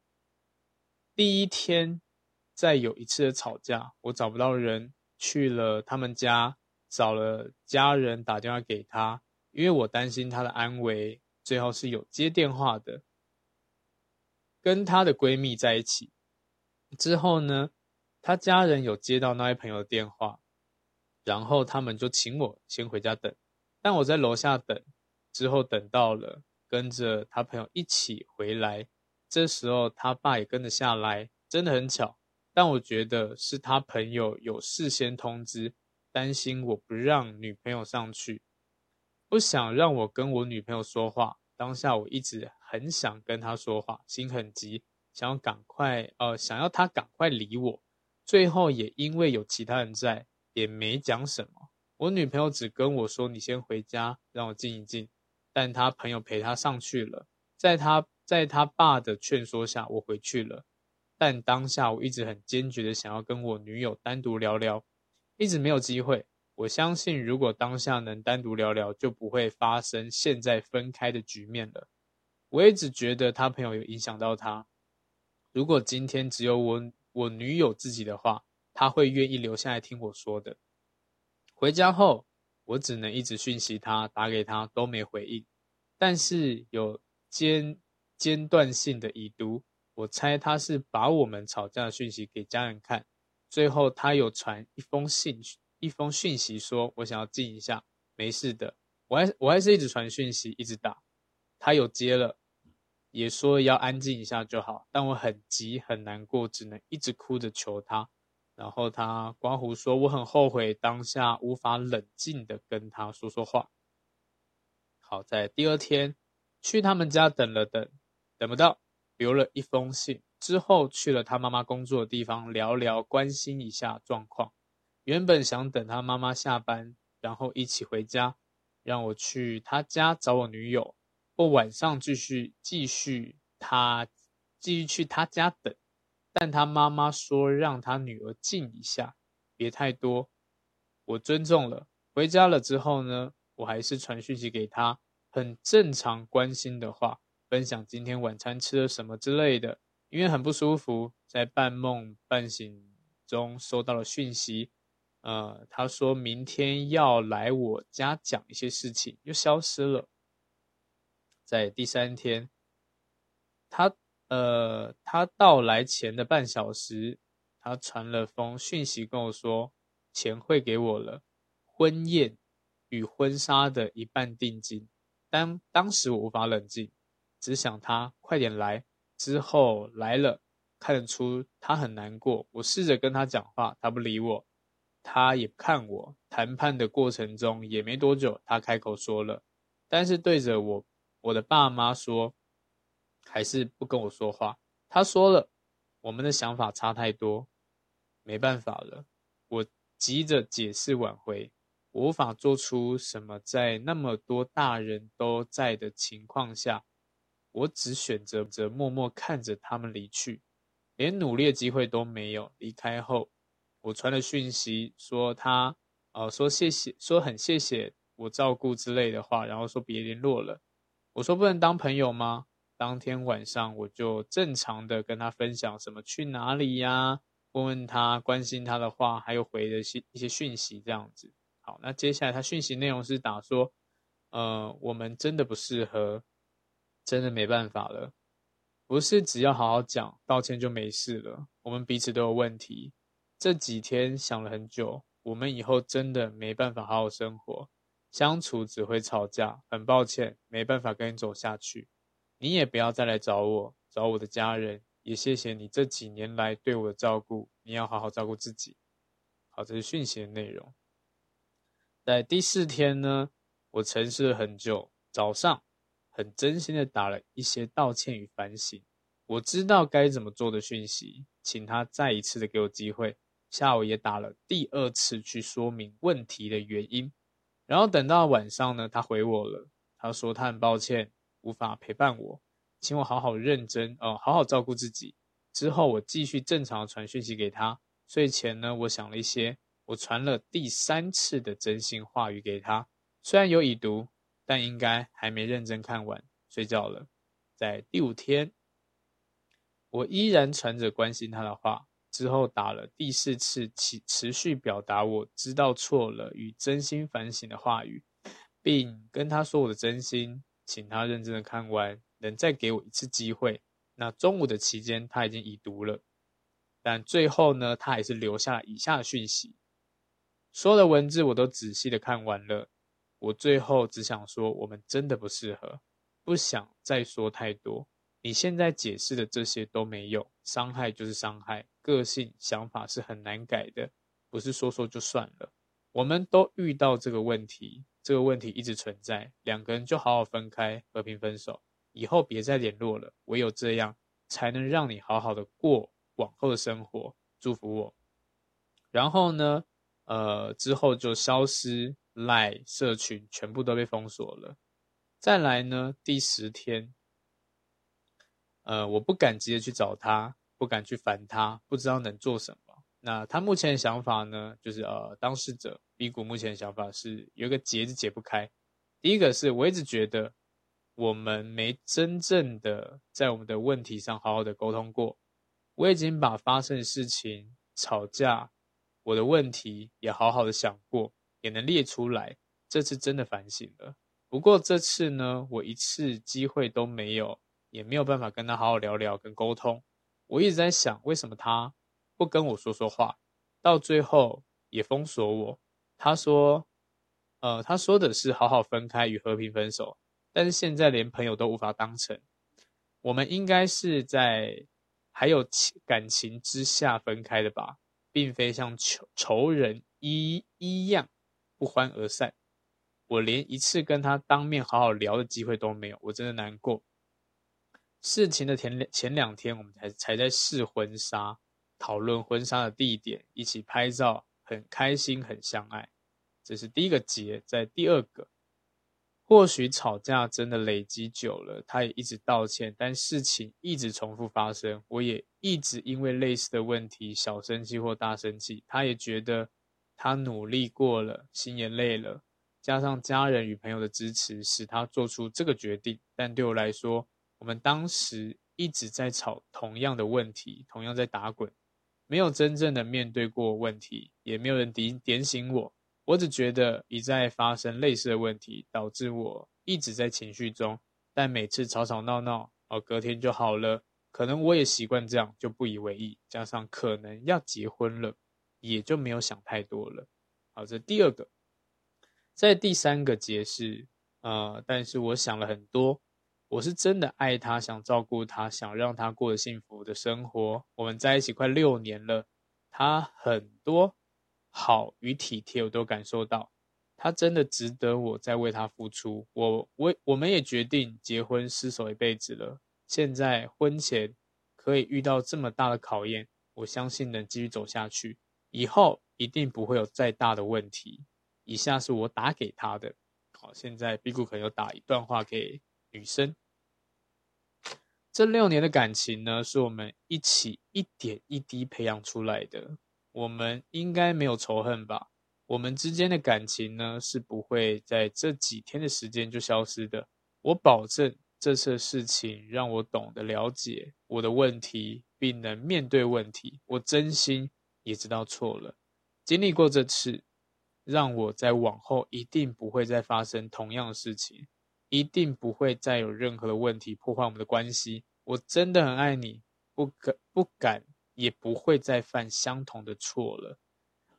第一天，再有一次的吵架，我找不到人，去了他们家，找了家人打电话给他，因为我担心他的安危。最后是有接电话的，跟他的闺蜜在一起之后呢？他家人有接到那位朋友的电话，然后他们就请我先回家等，但我在楼下等，之后等到了，跟着他朋友一起回来，这时候他爸也跟着下来，真的很巧。但我觉得是他朋友有事先通知，担心我不让女朋友上去，不想让我跟我女朋友说话。当下我一直很想跟她说话，心很急，想要赶快，呃，想要她赶快理我。最后也因为有其他人在，也没讲什么。我女朋友只跟我说：“你先回家，让我静一静。”但她朋友陪她上去了，在她在她爸的劝说下，我回去了。但当下我一直很坚决的想要跟我女友单独聊聊，一直没有机会。我相信，如果当下能单独聊聊，就不会发生现在分开的局面了。我一直觉得他朋友有影响到他。如果今天只有我。我女友自己的话，她会愿意留下来听我说的。回家后，我只能一直讯息她，打给她都没回应。但是有间间断性的已读，我猜他是把我们吵架的讯息给家人看。最后他有传一封信，一封讯息说：“我想要静一下，没事的。”我还我还是一直传讯息，一直打。他有接了。也说要安静一下就好，但我很急很难过，只能一直哭着求他。然后他刮胡说：“我很后悔当下无法冷静的跟他说说话。”好，在第二天去他们家等了等，等不到，留了一封信。之后去了他妈妈工作的地方聊聊，关心一下状况。原本想等他妈妈下班，然后一起回家，让我去他家找我女友，或晚上继续继续他继续去他家等。但他妈妈说让他女儿静一下，别太多。我尊重了。回家了之后呢，我还是传讯息给他，很正常关心的话，分享今天晚餐吃了什么之类的。因为很不舒服，在半梦半醒中收到了讯息，呃，他说明天要来我家讲一些事情，又消失了。在第三天，他呃，他到来前的半小时，他传了封讯息跟我说，钱汇给我了，婚宴与婚纱的一半定金。但当时我无法冷静，只想他快点来。之后来了，看得出他很难过。我试着跟他讲话，他不理我，他也看我。谈判的过程中也没多久，他开口说了，但是对着我我的爸妈说，还是不跟我说话。他说了，我们的想法差太多，没办法了。我急着解释挽回，我无法做出什么，在那么多大人都在的情况下。我只选择着默默看着他们离去，连努力的机会都没有。离开后，我传了讯息说他，呃，说谢谢，说很谢谢我照顾之类的话，然后说别联络了。我说不能当朋友吗？当天晚上我就正常的跟他分享什么去哪里呀，问问他关心他的话，还有回的一些一些讯息这样子。好，那接下来他讯息内容是打说，呃，我们真的不适合。真的没办法了，不是只要好好讲，道歉就没事了。我们彼此都有问题。这几天想了很久，我们以后真的没办法好好生活，相处只会吵架。很抱歉，没办法跟你走下去。你也不要再来找我，找我的家人。也谢谢你这几年来对我的照顾，你要好好照顾自己。好，这是讯息的内容。在第四天呢，我沉思了很久，早上。很真心的打了一些道歉与反省，我知道该怎么做的讯息，请他再一次的给我机会。下午也打了第二次去说明问题的原因，然后等到晚上呢，他回我了，他说他很抱歉无法陪伴我，请我好好认真哦，好好照顾自己。之后我继续正常的传讯息给他。睡前呢，我想了一些，我传了第三次的真心话语给他，虽然有已读。但应该还没认真看完，睡觉了。在第五天，我依然传着关心他的话，之后打了第四次，持持续表达我知道错了与真心反省的话语，并跟他说我的真心，请他认真的看完，能再给我一次机会。那中午的期间，他已经已读了，但最后呢，他还是留下以下讯息，所有的文字我都仔细的看完了。我最后只想说，我们真的不适合，不想再说太多。你现在解释的这些都没用，伤害就是伤害，个性想法是很难改的，不是说说就算了。我们都遇到这个问题，这个问题一直存在，两个人就好好分开，和平分手，以后别再联络了。唯有这样，才能让你好好的过往后的生活。祝福我。然后呢，呃，之后就消失。赖社群全部都被封锁了。再来呢，第十天，呃，我不敢直接去找他，不敢去烦他，不知道能做什么。那他目前的想法呢，就是呃，当事者 B 股目前的想法是有一个结是解不开。第一个是我一直觉得我们没真正的在我们的问题上好好的沟通过。我已经把发生的事情、吵架、我的问题也好好的想过。也能列出来，这次真的反省了。不过这次呢，我一次机会都没有，也没有办法跟他好好聊聊跟沟通。我一直在想，为什么他不跟我说说话，到最后也封锁我。他说，呃，他说的是好好分开与和平分手，但是现在连朋友都无法当成。我们应该是在还有情感情之下分开的吧？并非像仇仇人一一样不欢而散。我连一次跟他当面好好聊的机会都没有，我真的难过。事情的前前两天，我们才才在试婚纱，讨论婚纱的地点，一起拍照，很开心，很相爱。这是第一个结，在第二个。或许吵架真的累积久了，他也一直道歉，但事情一直重复发生，我也一直因为类似的问题小生气或大生气。他也觉得他努力过了，心也累了，加上家人与朋友的支持，使他做出这个决定。但对我来说，我们当时一直在吵同样的问题，同样在打滚，没有真正的面对过问题，也没有人点点醒我。我只觉得一再发生类似的问题，导致我一直在情绪中。但每次吵吵闹闹，哦，隔天就好了。可能我也习惯这样，就不以为意。加上可能要结婚了，也就没有想太多了。好，这第二个。在第三个节是，呃，但是我想了很多。我是真的爱他，想照顾他，想让他过得幸福的生活。我们在一起快六年了，他很多。好与体贴，我都感受到，他真的值得我再为他付出。我我我们也决定结婚，厮守一辈子了。现在婚前可以遇到这么大的考验，我相信能继续走下去，以后一定不会有再大的问题。以下是我打给他的，好，现在 B 股可能有打一段话给女生。这六年的感情呢，是我们一起一点一滴培养出来的。我们应该没有仇恨吧？我们之间的感情呢，是不会在这几天的时间就消失的。我保证，这次事情让我懂得了解我的问题，并能面对问题。我真心也知道错了，经历过这次，让我在往后一定不会再发生同样的事情，一定不会再有任何的问题破坏我们的关系。我真的很爱你，不可不敢。也不会再犯相同的错了。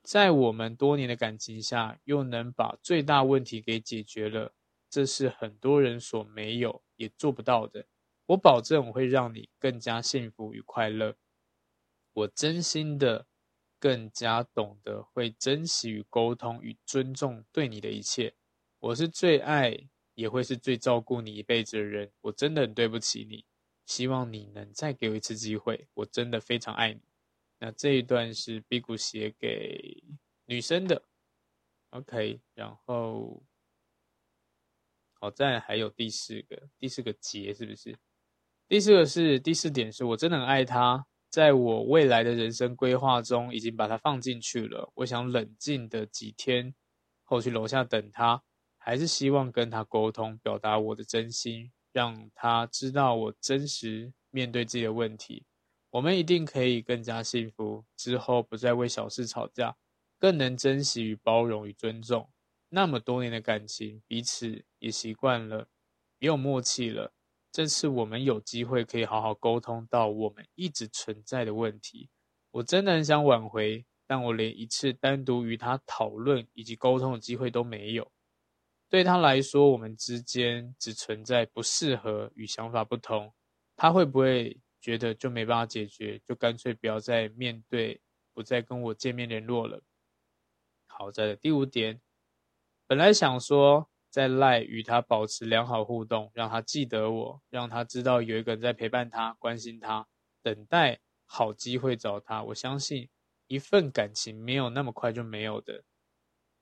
在我们多年的感情下，又能把最大问题给解决了，这是很多人所没有也做不到的。我保证我会让你更加幸福与快乐。我真心的更加懂得会珍惜与沟通与尊重对你的一切。我是最爱也会是最照顾你一辈子的人。我真的很对不起你。希望你能再给我一次机会，我真的非常爱你。那这一段是 B 谷写给女生的，OK。然后，好，再来还有第四个，第四个结是不是？第四个是第四点是我真的很爱他，在我未来的人生规划中已经把它放进去了。我想冷静的几天后去楼下等他，还是希望跟他沟通，表达我的真心。让他知道我真实面对自己的问题，我们一定可以更加幸福。之后不再为小事吵架，更能珍惜与包容与尊重。那么多年的感情，彼此也习惯了，也有默契了。这次我们有机会可以好好沟通到我们一直存在的问题。我真的很想挽回，但我连一次单独与他讨论以及沟通的机会都没有。对他来说，我们之间只存在不适合与想法不同。他会不会觉得就没办法解决，就干脆不要再面对，不再跟我见面联络了？好在的第五点，本来想说在赖与他保持良好互动，让他记得我，让他知道有一个人在陪伴他、关心他，等待好机会找他。我相信一份感情没有那么快就没有的。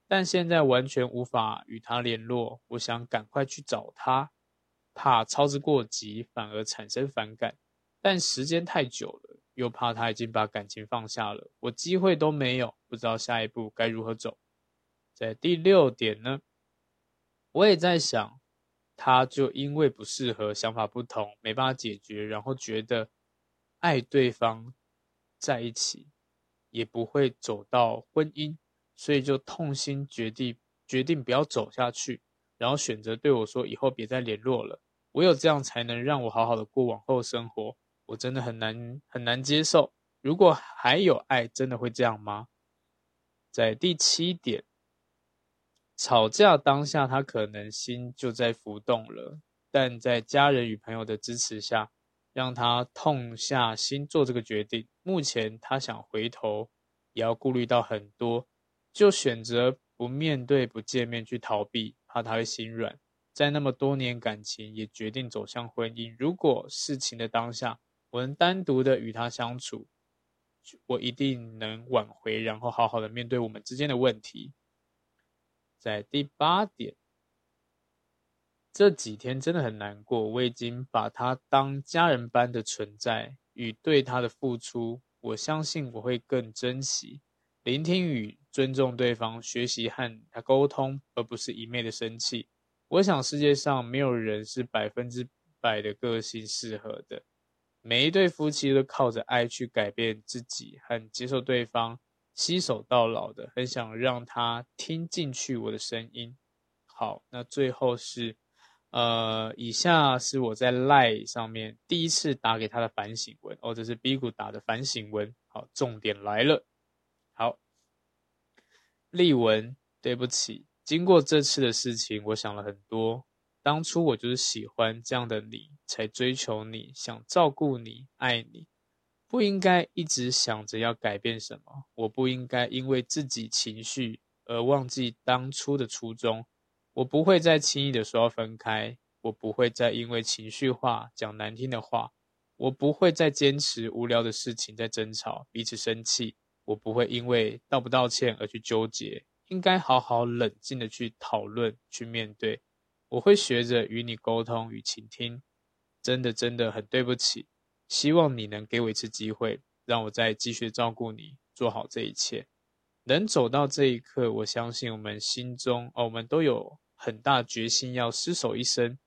但现在完全无法与他联络，我想赶快去找他，怕操之过急反而产生反感。但时间太久了，又怕他已经把感情放下了，我机会都没有，不知道下一步该如何走。在第六点呢，我也在想，他就因为不适合，想法不同，没办法解决，然后觉得爱对方在一起，也不会走到婚姻。所以就痛心决定决定不要走下去，然后选择对我说：“以后别再联络了。”唯有这样才能让我好好的过往后生活。我真的很难很难接受。如果还有爱，真的会这样吗？在第七点，吵架当下，他可能心就在浮动了，但在家人与朋友的支持下，让他痛下心做这个决定。目前他想回头。也要顾虑到很多，就选择不面对、不见面去逃避，怕他会心软。在那么多年感情，也决定走向婚姻。如果事情的当下，我能单独的与他相处，我一定能挽回，然后好好的面对我们之间的问题。在第八点，这几天真的很难过，我已经把他当家人般的存在，与对他的付出，我相信我会更珍惜，聆听与尊重对方，学习和他沟通，而不是一昧的生气。我想世界上没有人是百分之百的个性适合的，每一对夫妻都靠着爱去改变自己和接受对方，携手到老的，很想让他听进去我的声音。好，那最后是，呃，以下是我在 lie 上面第一次打给他的反省文，哦，这是 B 股打的反省文。好，重点来了。好，丽文，对不起。经过这次的事情，我想了很多。当初我就是喜欢这样的你，才追求你，想照顾你，爱你，不应该一直想着要改变什么。我不应该因为自己情绪而忘记当初的初衷。我不会再轻易的说要分开，我不会再因为情绪化讲难听的话，我不会再坚持无聊的事情在争吵，彼此生气。我不会因为道不道歉而去纠结。应该好好冷静的去讨论、去面对。我会学着与你沟通与倾听。真的，真的很对不起。希望你能给我一次机会，让我再继续照顾你，做好这一切。能走到这一刻，我相信我们心中，哦，我们都有很大决心要厮守一生。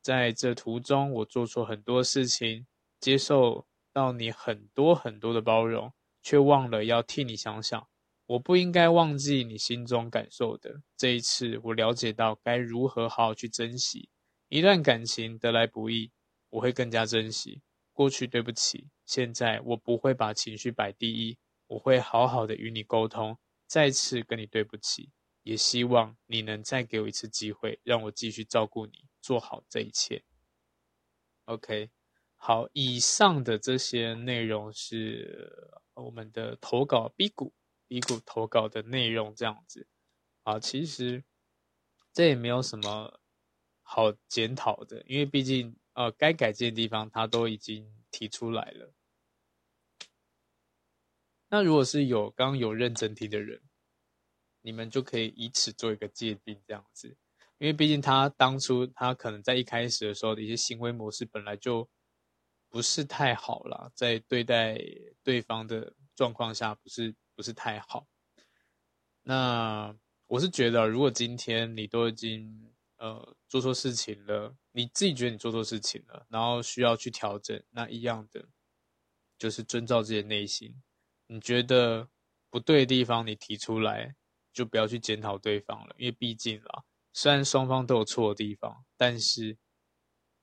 在这途中，我做错很多事情，接受到你很多很多的包容，却忘了要替你想想。我不应该忘记你心中感受的。这一次，我了解到该如何好好去珍惜一段感情，得来不易，我会更加珍惜。过去对不起，现在我不会把情绪摆第一，我会好好的与你沟通，再次跟你对不起，也希望你能再给我一次机会，让我继续照顾你，做好这一切。OK，好，以上的这些内容是我们的投稿 B 股。B 股投稿的内容这样子啊，其实这也没有什么好检讨的，因为毕竟呃该改进的地方他都已经提出来了。那如果是有刚有认真听的人，你们就可以以此做一个界定这样子，因为毕竟他当初他可能在一开始的时候的一些行为模式本来就不是太好啦，在对待对方的状况下不是。不是太好。那我是觉得，如果今天你都已经呃做错事情了，你自己觉得你做错事情了，然后需要去调整，那一样的就是遵照自己的内心。你觉得不对的地方，你提出来，就不要去检讨对方了，因为毕竟啦，虽然双方都有错的地方，但是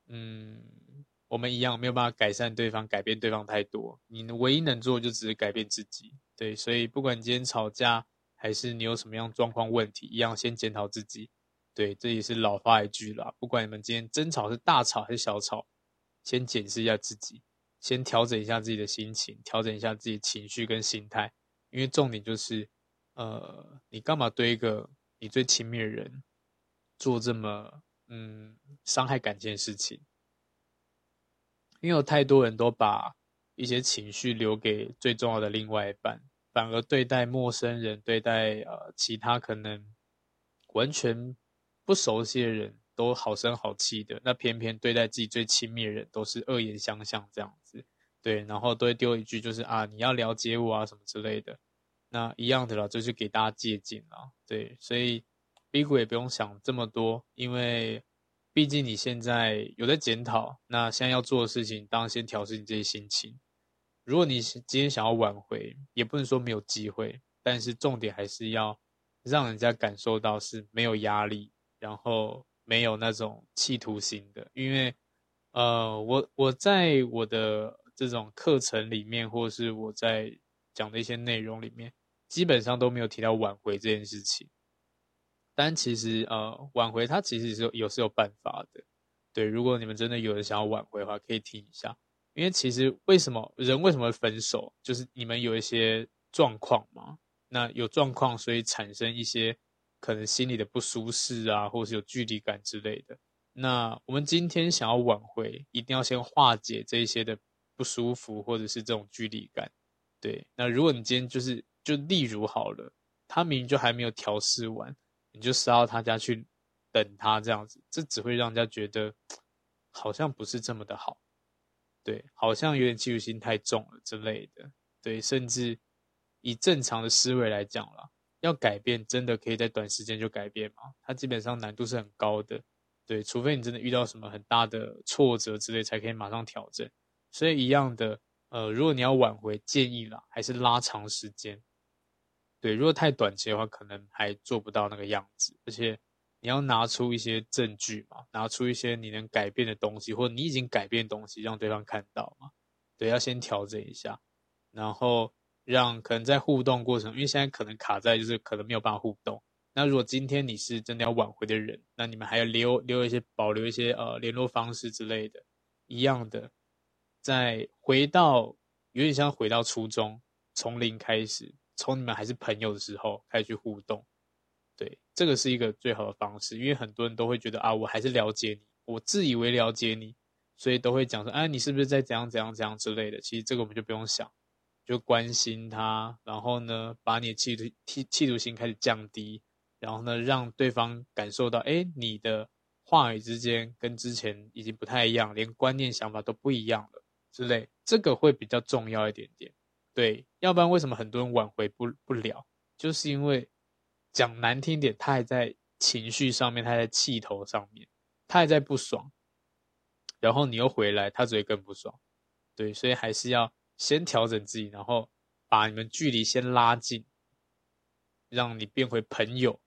嗯，我们一样没有办法改善对方，改变对方太多。你唯一能做的就只是改变自己。对，所以不管今天吵架，还是你有什么样状况问题，一样先检讨自己。对，这也是老话一句啦。不管你们今天争吵是大吵还是小吵，先检视一下自己，先调整一下自己的心情，调整一下自己情绪跟心态。因为重点就是，呃，你干嘛对一个你最亲密的人做这么嗯伤害感情的事情？因为有太多人都把。一些情绪留给最重要的另外一半，反而对待陌生人、对待呃其他可能完全不熟悉的人都好声好气的，那偏偏对待自己最亲密的人都是恶言相向这样子，对，然后都会丢一句就是啊你要了解我啊什么之类的，那一样的啦，就是给大家借鉴啊，对，所以 B 股也不用想这么多，因为。毕竟你现在有在检讨，那现在要做的事情，当然先调适你这些心情。如果你今天想要挽回，也不能说没有机会，但是重点还是要让人家感受到是没有压力，然后没有那种企图心的。因为，呃，我我在我的这种课程里面，或是我在讲的一些内容里面，基本上都没有提到挽回这件事情。但其实，呃，挽回它其实是有是有办法的，对。如果你们真的有人想要挽回的话，可以听一下。因为其实为什么人为什么会分手，就是你们有一些状况嘛。那有状况，所以产生一些可能心里的不舒适啊，或是有距离感之类的。那我们今天想要挽回，一定要先化解这一些的不舒服，或者是这种距离感。对，那如果你今天就是就例如好了，他明明就还没有调试完，你就杀到他家去等他这样子，这只会让人家觉得好像不是这么的好。对，好像有点嫉妒心太重了之类的。对，甚至以正常的思维来讲啦，要改变真的可以在短时间就改变吗？它基本上难度是很高的。对，除非你真的遇到什么很大的挫折之类，才可以马上调整。所以一样的，呃，如果你要挽回，建议啦，还是拉长时间。对，如果太短期的话，可能还做不到那个样子。而且你要拿出一些证据嘛，拿出一些你能改变的东西，或者你已经改变的东西，让对方看到嘛。对，要先调整一下，然后让可能在互动过程，因为现在可能卡在就是可能没有办法互动。那如果今天你是真的要挽回的人，那你们还要留留一些保留一些呃联络方式之类的，一样的，再回到有点像回到初中，从零开始，从你们还是朋友的时候开始去互动，对，这个是一个最好的方式，因为很多人都会觉得啊，我还是了解你，我自以为了解你，所以都会讲说，哎，你是不是在怎样怎样怎样之类的？其实这个我们就不用想，就关心他，然后呢，把你的企图企企图心开始降低。然后呢，让对方感受到，哎，你的话语之间跟之前已经不太一样，连观念想法都不一样了之类，这个会比较重要一点点。对，要不然为什么很多人挽回不不了？就是因为讲难听点，他还在情绪上面，他还在气头上面，他还在不爽，然后你又回来，他只会更不爽。对，所以还是要先调整自己，然后把你们距离先拉近，让你变回朋友。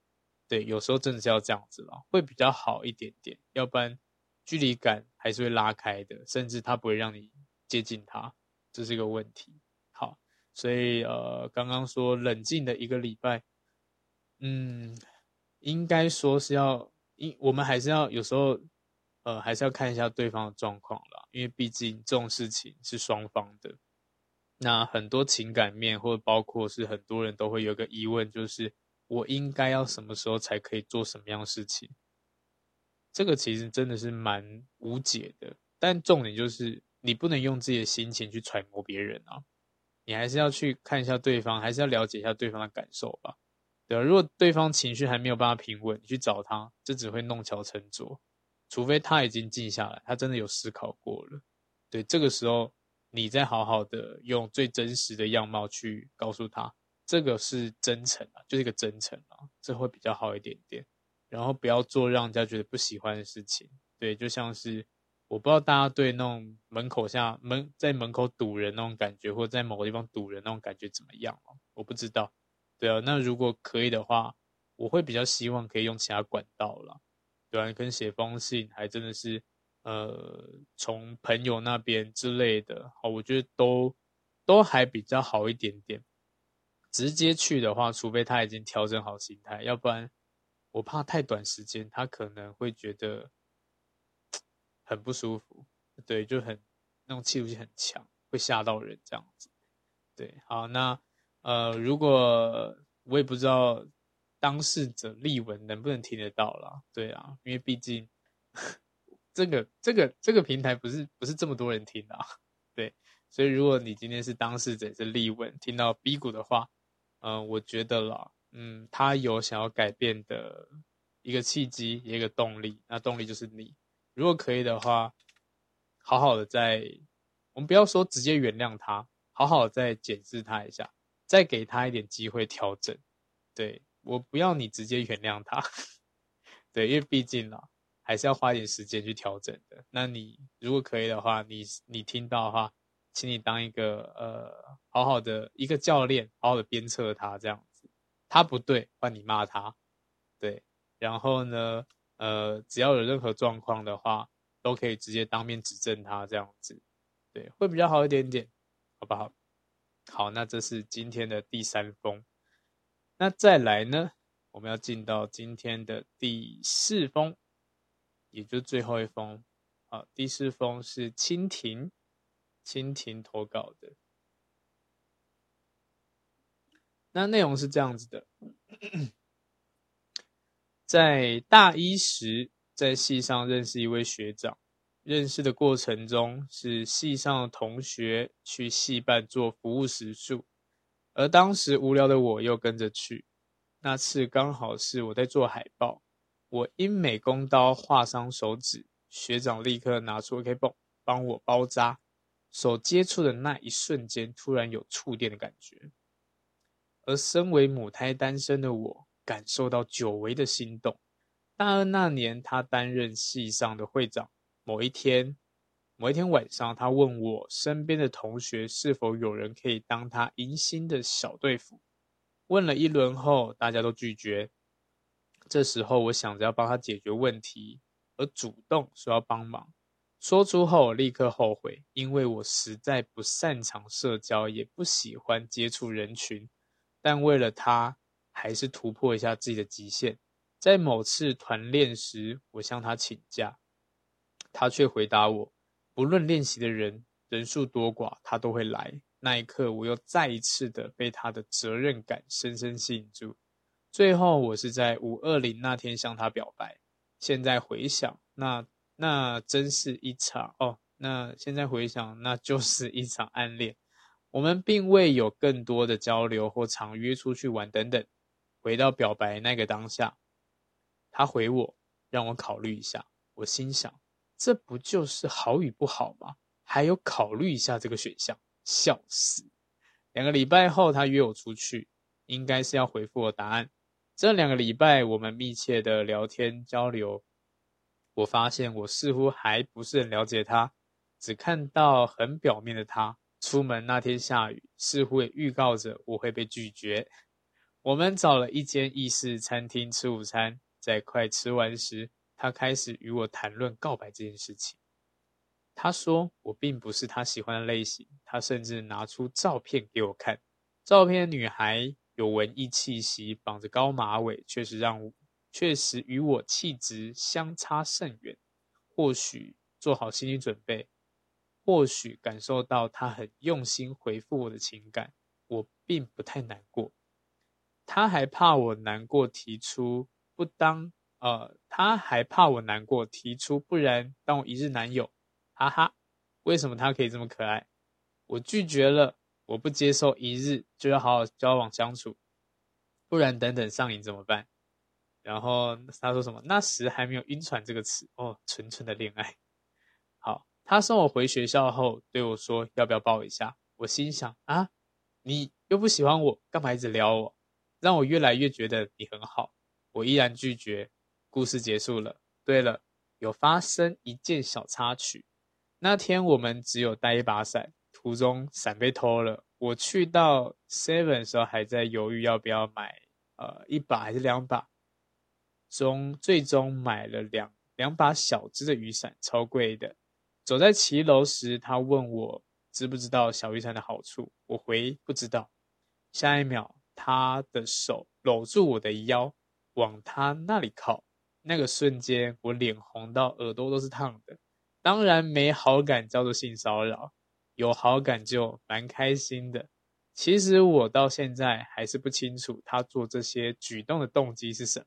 对，有时候真的是要这样子了，会比较好一点点。要不然，距离感还是会拉开的，甚至他不会让你接近他，这是一个问题。好，所以呃，刚刚说冷静的一个礼拜，嗯，应该说是要，因我们还是要有时候，呃，还是要看一下对方的状况啦，因为毕竟这种事情是双方的。那很多情感面，或者包括是很多人都会有个疑问，就是。我应该要什么时候才可以做什么样的事情？这个其实真的是蛮无解的。但重点就是，你不能用自己的心情去揣摩别人啊，你还是要去看一下对方，还是要了解一下对方的感受吧。对啊，如果对方情绪还没有办法平稳，你去找他，这只会弄巧成拙。除非他已经静下来，他真的有思考过了。对，这个时候你再好好的用最真实的样貌去告诉他。这个是真诚啊，就是一个真诚啊，这会比较好一点点。然后不要做让人家觉得不喜欢的事情，对，就像是我不知道大家对那种门口下门在门口堵人那种感觉，或在某个地方堵人那种感觉怎么样啊？我不知道。对啊，那如果可以的话，我会比较希望可以用其他管道啦，对啊，跟写封信，还真的是呃，从朋友那边之类的，好，我觉得都都还比较好一点点。直接去的话，除非他已经调整好心态，要不然我怕太短时间，他可能会觉得很不舒服。对，就很那种气息很强，会吓到人这样子。对，好，那呃，如果我也不知道当事者立文能不能听得到啦。对啊，因为毕竟这个这个这个平台不是不是这么多人听的啊。对，所以如果你今天是当事者是丽文，听到 B 股的话。嗯，我觉得啦，嗯，他有想要改变的一个契机，一个动力。那动力就是你，如果可以的话，好好的再，我们不要说直接原谅他，好好的再检视他一下，再给他一点机会调整。对，我不要你直接原谅他，对，因为毕竟啦，还是要花一点时间去调整的。那你如果可以的话，你你听到的话。请你当一个呃好好的一个教练，好好的鞭策他这样子，他不对，换你骂他，对，然后呢，呃，只要有任何状况的话，都可以直接当面指正他这样子，对，会比较好一点点，好不好？好，那这是今天的第三封，那再来呢，我们要进到今天的第四封，也就最后一封，好，第四封是蜻蜓。蜻蜓投稿的，那内容是这样子的：在大一时，在系上认识一位学长，认识的过程中是系上的同学去系办做服务时数，而当时无聊的我又跟着去。那次刚好是我在做海报，我因美工刀划伤手指，学长立刻拿出 OK 绷帮我包扎。手接触的那一瞬间，突然有触电的感觉，而身为母胎单身的我，感受到久违的心动。大二那年，他担任系上的会长。某一天，某一天晚上，他问我身边的同学是否有人可以当他迎新的小队服。问了一轮后，大家都拒绝。这时候，我想着要帮他解决问题，而主动说要帮忙。说出后我立刻后悔，因为我实在不擅长社交，也不喜欢接触人群。但为了他，还是突破一下自己的极限。在某次团练时，我向他请假，他却回答我：不论练习的人人数多寡，他都会来。那一刻，我又再一次的被他的责任感深深吸引住。最后，我是在五二零那天向他表白。现在回想，那。那真是一场哦，那现在回想，那就是一场暗恋。我们并未有更多的交流或常约出去玩等等。回到表白那个当下，他回我，让我考虑一下。我心想，这不就是好与不好吗？还有考虑一下这个选项，笑死。两个礼拜后，他约我出去，应该是要回复我答案。这两个礼拜，我们密切的聊天交流。我发现我似乎还不是很了解他，只看到很表面的他。出门那天下雨，似乎也预告着我会被拒绝。我们找了一间意式餐厅吃午餐，在快吃完时，他开始与我谈论告白这件事情。他说我并不是他喜欢的类型，他甚至拿出照片给我看。照片女孩有文艺气息，绑着高马尾，确实让我。确实与我气质相差甚远，或许做好心理准备，或许感受到他很用心回复我的情感，我并不太难过。他还怕我难过，提出不当，呃，他还怕我难过，提出不然当我一日男友，哈哈。为什么他可以这么可爱？我拒绝了，我不接受一日就要好好交往相处，不然等等上瘾怎么办？然后他说什么？那时还没有“晕船”这个词哦，纯纯的恋爱。好，他送我回学校后对我说：“要不要抱一下？”我心想啊，你又不喜欢我，干嘛一直撩我？让我越来越觉得你很好。我依然拒绝。故事结束了。对了，有发生一件小插曲。那天我们只有带一把伞，途中伞被偷了。我去到 Seven 时候还在犹豫要不要买，呃，一把还是两把。中最终买了两两把小只的雨伞，超贵的。走在骑楼时，他问我知不知道小雨伞的好处，我回不知道。下一秒，他的手搂住我的腰，往他那里靠。那个瞬间，我脸红到耳朵都是烫的。当然，没好感叫做性骚扰，有好感就蛮开心的。其实我到现在还是不清楚他做这些举动的动机是什么。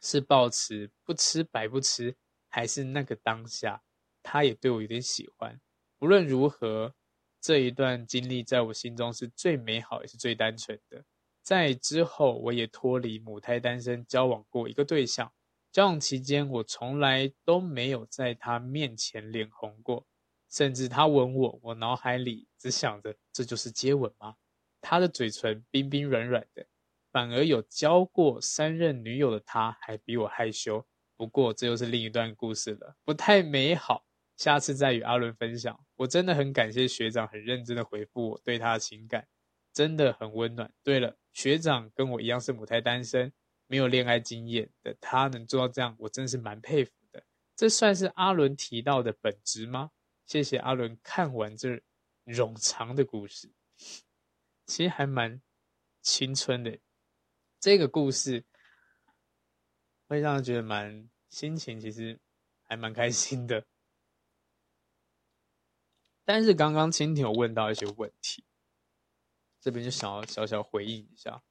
是抱持不吃白不吃，还是那个当下，他也对我有点喜欢。无论如何，这一段经历在我心中是最美好也是最单纯的。在之后，我也脱离母胎单身，交往过一个对象。交往期间，我从来都没有在他面前脸红过，甚至他吻我，我脑海里只想着这就是接吻吗？他的嘴唇冰冰软软的。反而有交过三任女友的他，还比我害羞。不过这又是另一段故事了，不太美好。下次再与阿伦分享。我真的很感谢学长，很认真的回复我对他的情感，真的很温暖。对了，学长跟我一样是母胎单身，没有恋爱经验的他能做到这样，我真是蛮佩服的。这算是阿伦提到的本质吗？谢谢阿伦看完这冗长的故事，其实还蛮青春的。这个故事会让人觉得蛮心情，其实还蛮开心的。但是刚刚蜻蜓有问到一些问题，这边就想要小小回应一下，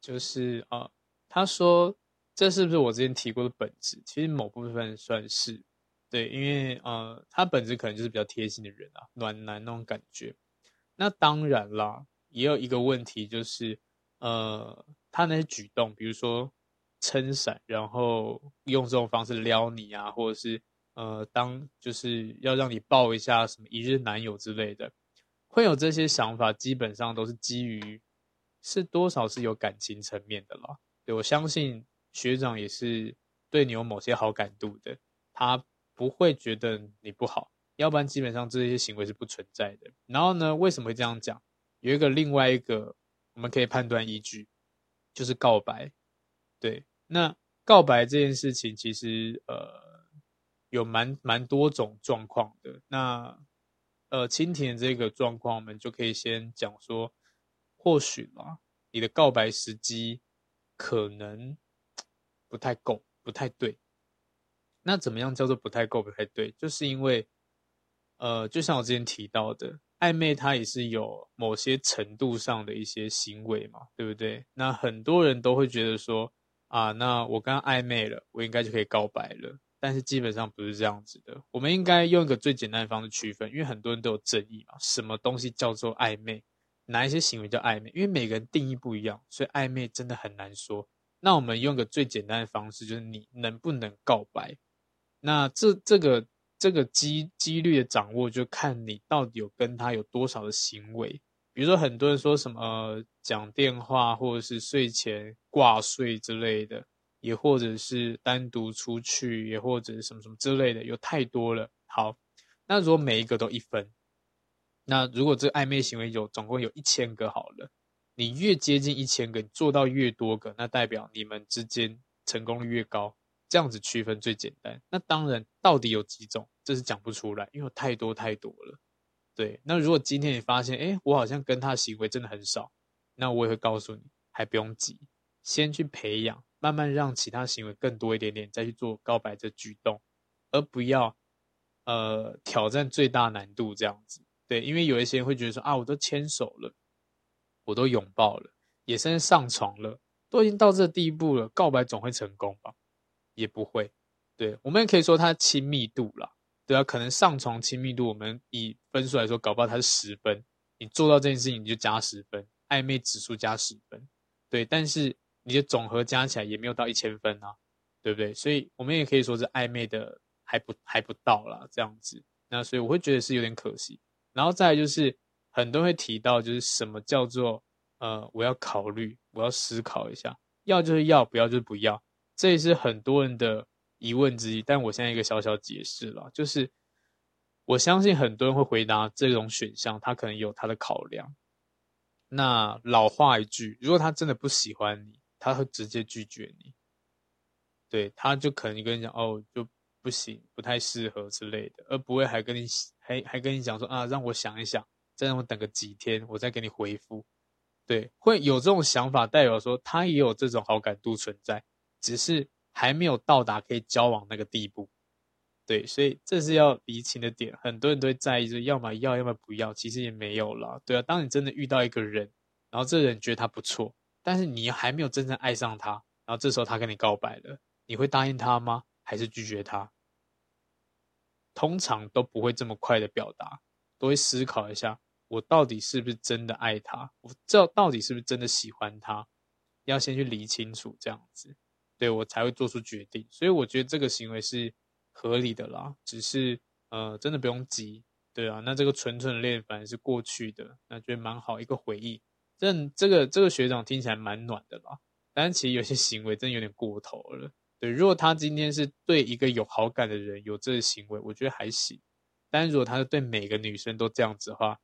就是啊、他说这是不是我之前提过的本质？其实某部分算是对，因为呃，他本质可能就是比较贴心的人啊，暖男那种感觉。那当然啦，也有一个问题就是呃，他那些举动，比如说撑伞，然后用这种方式撩你啊，或者是呃，当就是要让你抱一下什么一日男友之类的。会有这些想法，基本上都是基于是多少是有感情层面的啦。对，我相信学长也是对你有某些好感度的，他不会觉得你不好，要不然基本上这些行为是不存在的。然后呢，为什么会这样讲？有一个另外一个我们可以判断依据，就是告白。对，那告白这件事情其实呃有蛮蛮多种状况的。那呃，蜻蜓这个状况，我们就可以先讲说，或许啦，你的告白时机可能不太够，不太对。那怎么样叫做不太够、不太对？就是因为，呃，就像我之前提到的，暧昧它也是有某些程度上的一些行为嘛，对不对？那很多人都会觉得说，啊，那我跟他暧昧了，我应该就可以告白了。但是基本上不是这样子的，我们应该用一个最简单的方式区分，因为很多人都有争议嘛，什么东西叫做暧昧，哪一些行为叫暧昧？因为每个人定义不一样，所以暧昧真的很难说。那我们用个最简单的方式，就是你能不能告白？那这这个这个机几率的掌握，就看你到底有跟他有多少的行为。比如说很多人说什么，呃，讲电话，或者是睡前挂睡之类的。也或者是单独出去，也或者是什么什么之类的，有太多了。好，那如果每一个都一分，那如果这暧昧行为有总共有一千个好了，你越接近一千个，你做到越多个，那代表你们之间成功率越高。这样子区分最简单。那当然，到底有几种，这是讲不出来，因为有太多太多了。对，那如果今天你发现，哎，我好像跟他的行为真的很少，那我也会告诉你，还不用急，先去培养。慢慢让其他行为更多一点点，再去做告白这举动，而不要呃挑战最大难度这样子。对，因为有一些人会觉得说啊，我都牵手了，我都拥抱了，也甚至上床了，都已经到这地步了，告白总会成功吧？也不会。对，我们也可以说它亲密度啦，对啊，可能上床亲密度，我们以分数来说，搞不好它是十分，你做到这件事情你就加十分，暧昧指数加十分。对，但是。你的总和加起来也没有到一千分啊，对不对？所以我们也可以说是暧昧的还不还不到啦，这样子。那所以我会觉得是有点可惜。然后再就是很多人会提到，就是什么叫做呃，我要考虑，我要思考一下，要就是要，不要就是不要。这也是很多人的疑问之一。但我现在一个小小解释了，就是我相信很多人会回答这种选项，他可能有他的考量。那老话一句，如果他真的不喜欢你，他会直接拒绝你，对，他就可能跟你讲哦，就不行，不太适合之类的，而不会还跟你还还跟你讲说啊，让我想一想，再让我等个几天，我再给你回复。对，会有这种想法，代表说他也有这种好感度存在，只是还没有到达可以交往那个地步。对，所以这是要厘清的点，很多人都会在意，就要么要，要么不要，其实也没有啦。对啊，当你真的遇到一个人，然后这个人觉得他不错。但是你还没有真正爱上他，然后这时候他跟你告白了，你会答应他吗？还是拒绝他？通常都不会这么快的表达，都会思考一下，我到底是不是真的爱他？我这到底是不是真的喜欢他？要先去理清楚，这样子，对，我才会做出决定。所以我觉得这个行为是合理的啦，只是呃，真的不用急，对啊。那这个纯纯的恋反而是过去的，那觉得蛮好一个回忆。这这个这个学长听起来蛮暖的啦，但其实有些行为真的有点过头了。对，如果他今天是对一个有好感的人有这个行为，我觉得还行。但如果他是对每个女生都这样子的话，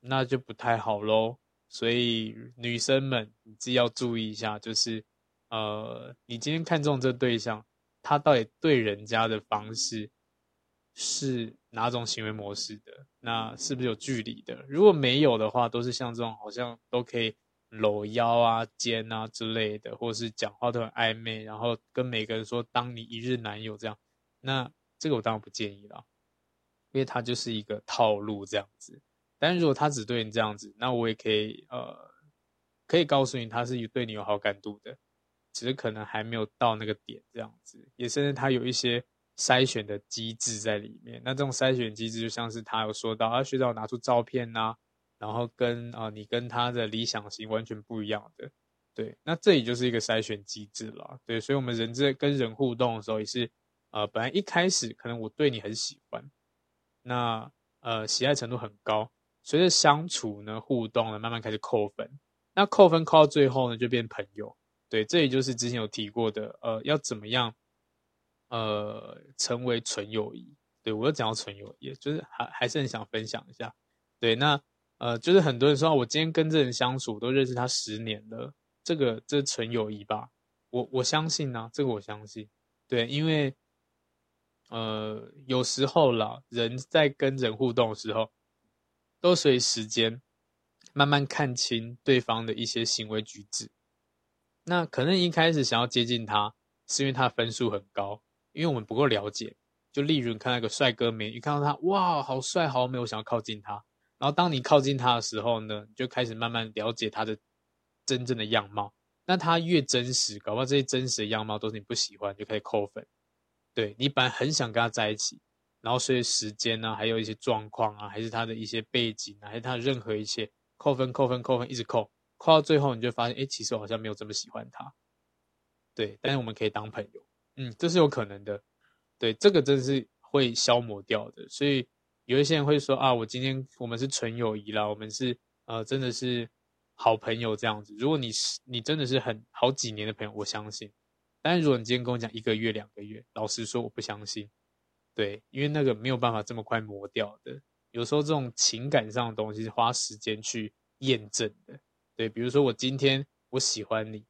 那就不太好喽。所以女生们，你自己要注意一下，就是呃，你今天看中这对象，他到底对人家的方式是哪种行为模式的？那是不是有距离的？如果没有的话，都是像这种好像都可以搂腰啊、肩啊之类的，或者是讲话都很暧昧，然后跟每个人说当你一日男友这样，那这个我当然不建议了，因为他就是一个套路这样子。但是如果他只对你这样子，那我也可以呃，可以告诉你他是对你有好感度的，只是可能还没有到那个点这样子，也甚至他有一些筛选的机制在里面。那这种筛选机制就像是他有说到啊，学长拿出照片呐、啊，然后跟啊、你跟他的理想型完全不一样的，对，那这里就是一个筛选机制了，对，所以我们人在跟人互动的时候也是。呃，本来一开始可能我对你很喜欢，那呃喜爱程度很高，随着相处呢互动呢，慢慢开始扣分，那扣分扣到最后呢就变朋友，对，这也就是之前有提过的，呃，要怎么样，呃，成为纯友谊，对，我又讲到纯友谊，就是还还是很想分享一下，对，那呃就是很多人说我今天跟这人相处都认识他十年了，这个这纯友谊吧，我我相信呢、啊，这个我相信，对，因为。呃，有时候啦，人在跟人互动的时候，都随时间慢慢看清对方的一些行为举止。那可能一开始想要接近他，是因为他的分数很高，因为我们不够了解。就例如你看那个帅哥美女，你看到他，哇，好帅好美，我想要靠近他。然后当你靠近他的时候呢，你就开始慢慢了解他的真正的样貌。那他越真实，搞不好这些真实的样貌都是你不喜欢，就可以扣分。对，你本来很想跟他在一起，然后随着时间呢、还有一些状况啊，还是他的一些背景，还是他的任何一切扣分、扣分、扣分，一直扣，扣到最后，你就发现，哎，其实我好像没有这么喜欢他。对，但是我们可以当朋友，嗯，这是有可能的。对，这个真的是会消磨掉的。所以有一些人会说啊，我今天我们是纯友谊啦，我们是呃，真的是好朋友这样子。如果你是你真的是很好几年的朋友，我相信。但是如果你今天跟我讲一个月、两个月，老实说我不相信，对，因为那个没有办法这么快磨掉的。有时候这种情感上的东西是花时间去验证的，对。比如说我今天我喜欢你，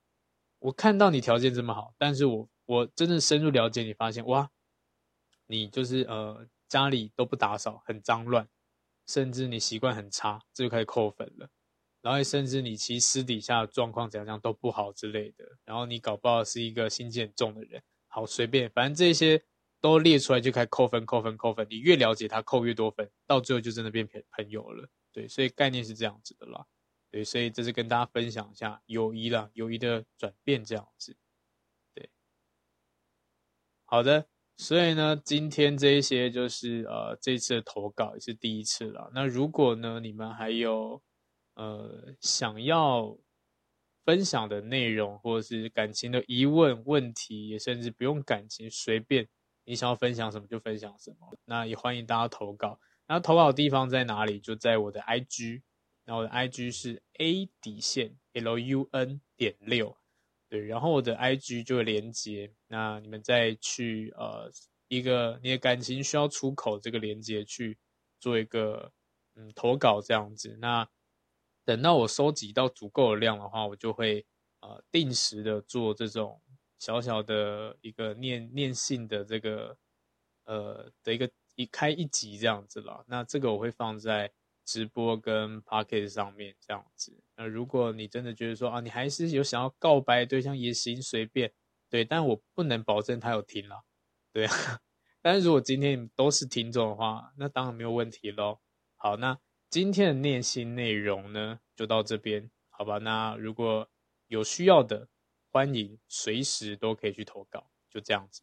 我看到你条件这么好，但是我我真正深入了解你，发现哇，你就是呃家里都不打扫，很脏乱，甚至你习惯很差，这就开始扣分了。然后甚至你其实私底下状况怎样怎样都不好之类的，然后你搞不好是一个心机很重的人，好随便，反正这些都列出来就开始扣分扣分扣分，你越了解他扣越多分，到最后就真的变朋朋友了，对，所以概念是这样子的啦，对，所以这是跟大家分享一下友谊啦，友谊的转变这样子，对，好的，所以呢，今天这一些就是呃这次的投稿也是第一次了，那如果呢你们还有。呃，想要分享的内容，或者是感情的疑问、问题，也甚至不用感情，随便你想要分享什么就分享什么。那也欢迎大家投稿。那投稿的地方在哪里？就在我的 IG，那我的 IG 是 A 底线 L U N 点六，对，然后我的 IG 就会连接。那你们再去呃一个你的感情需要出口这个连接去做一个嗯投稿这样子。那等到我收集到足够的量的话，我就会呃定时的做这种小小的一个念念信的这个呃的一个一开一集这样子啦。那这个我会放在直播跟 Podcast 上面这样子。那如果你真的觉得说啊，你还是有想要告白对象也行，随便对，但我不能保证他有听了，对啊。但是如果今天都是听众的话，那当然没有问题喽。好，那。今天的念心内容呢，就到这边，好吧？那如果有需要的，欢迎随时都可以去投稿，就这样子。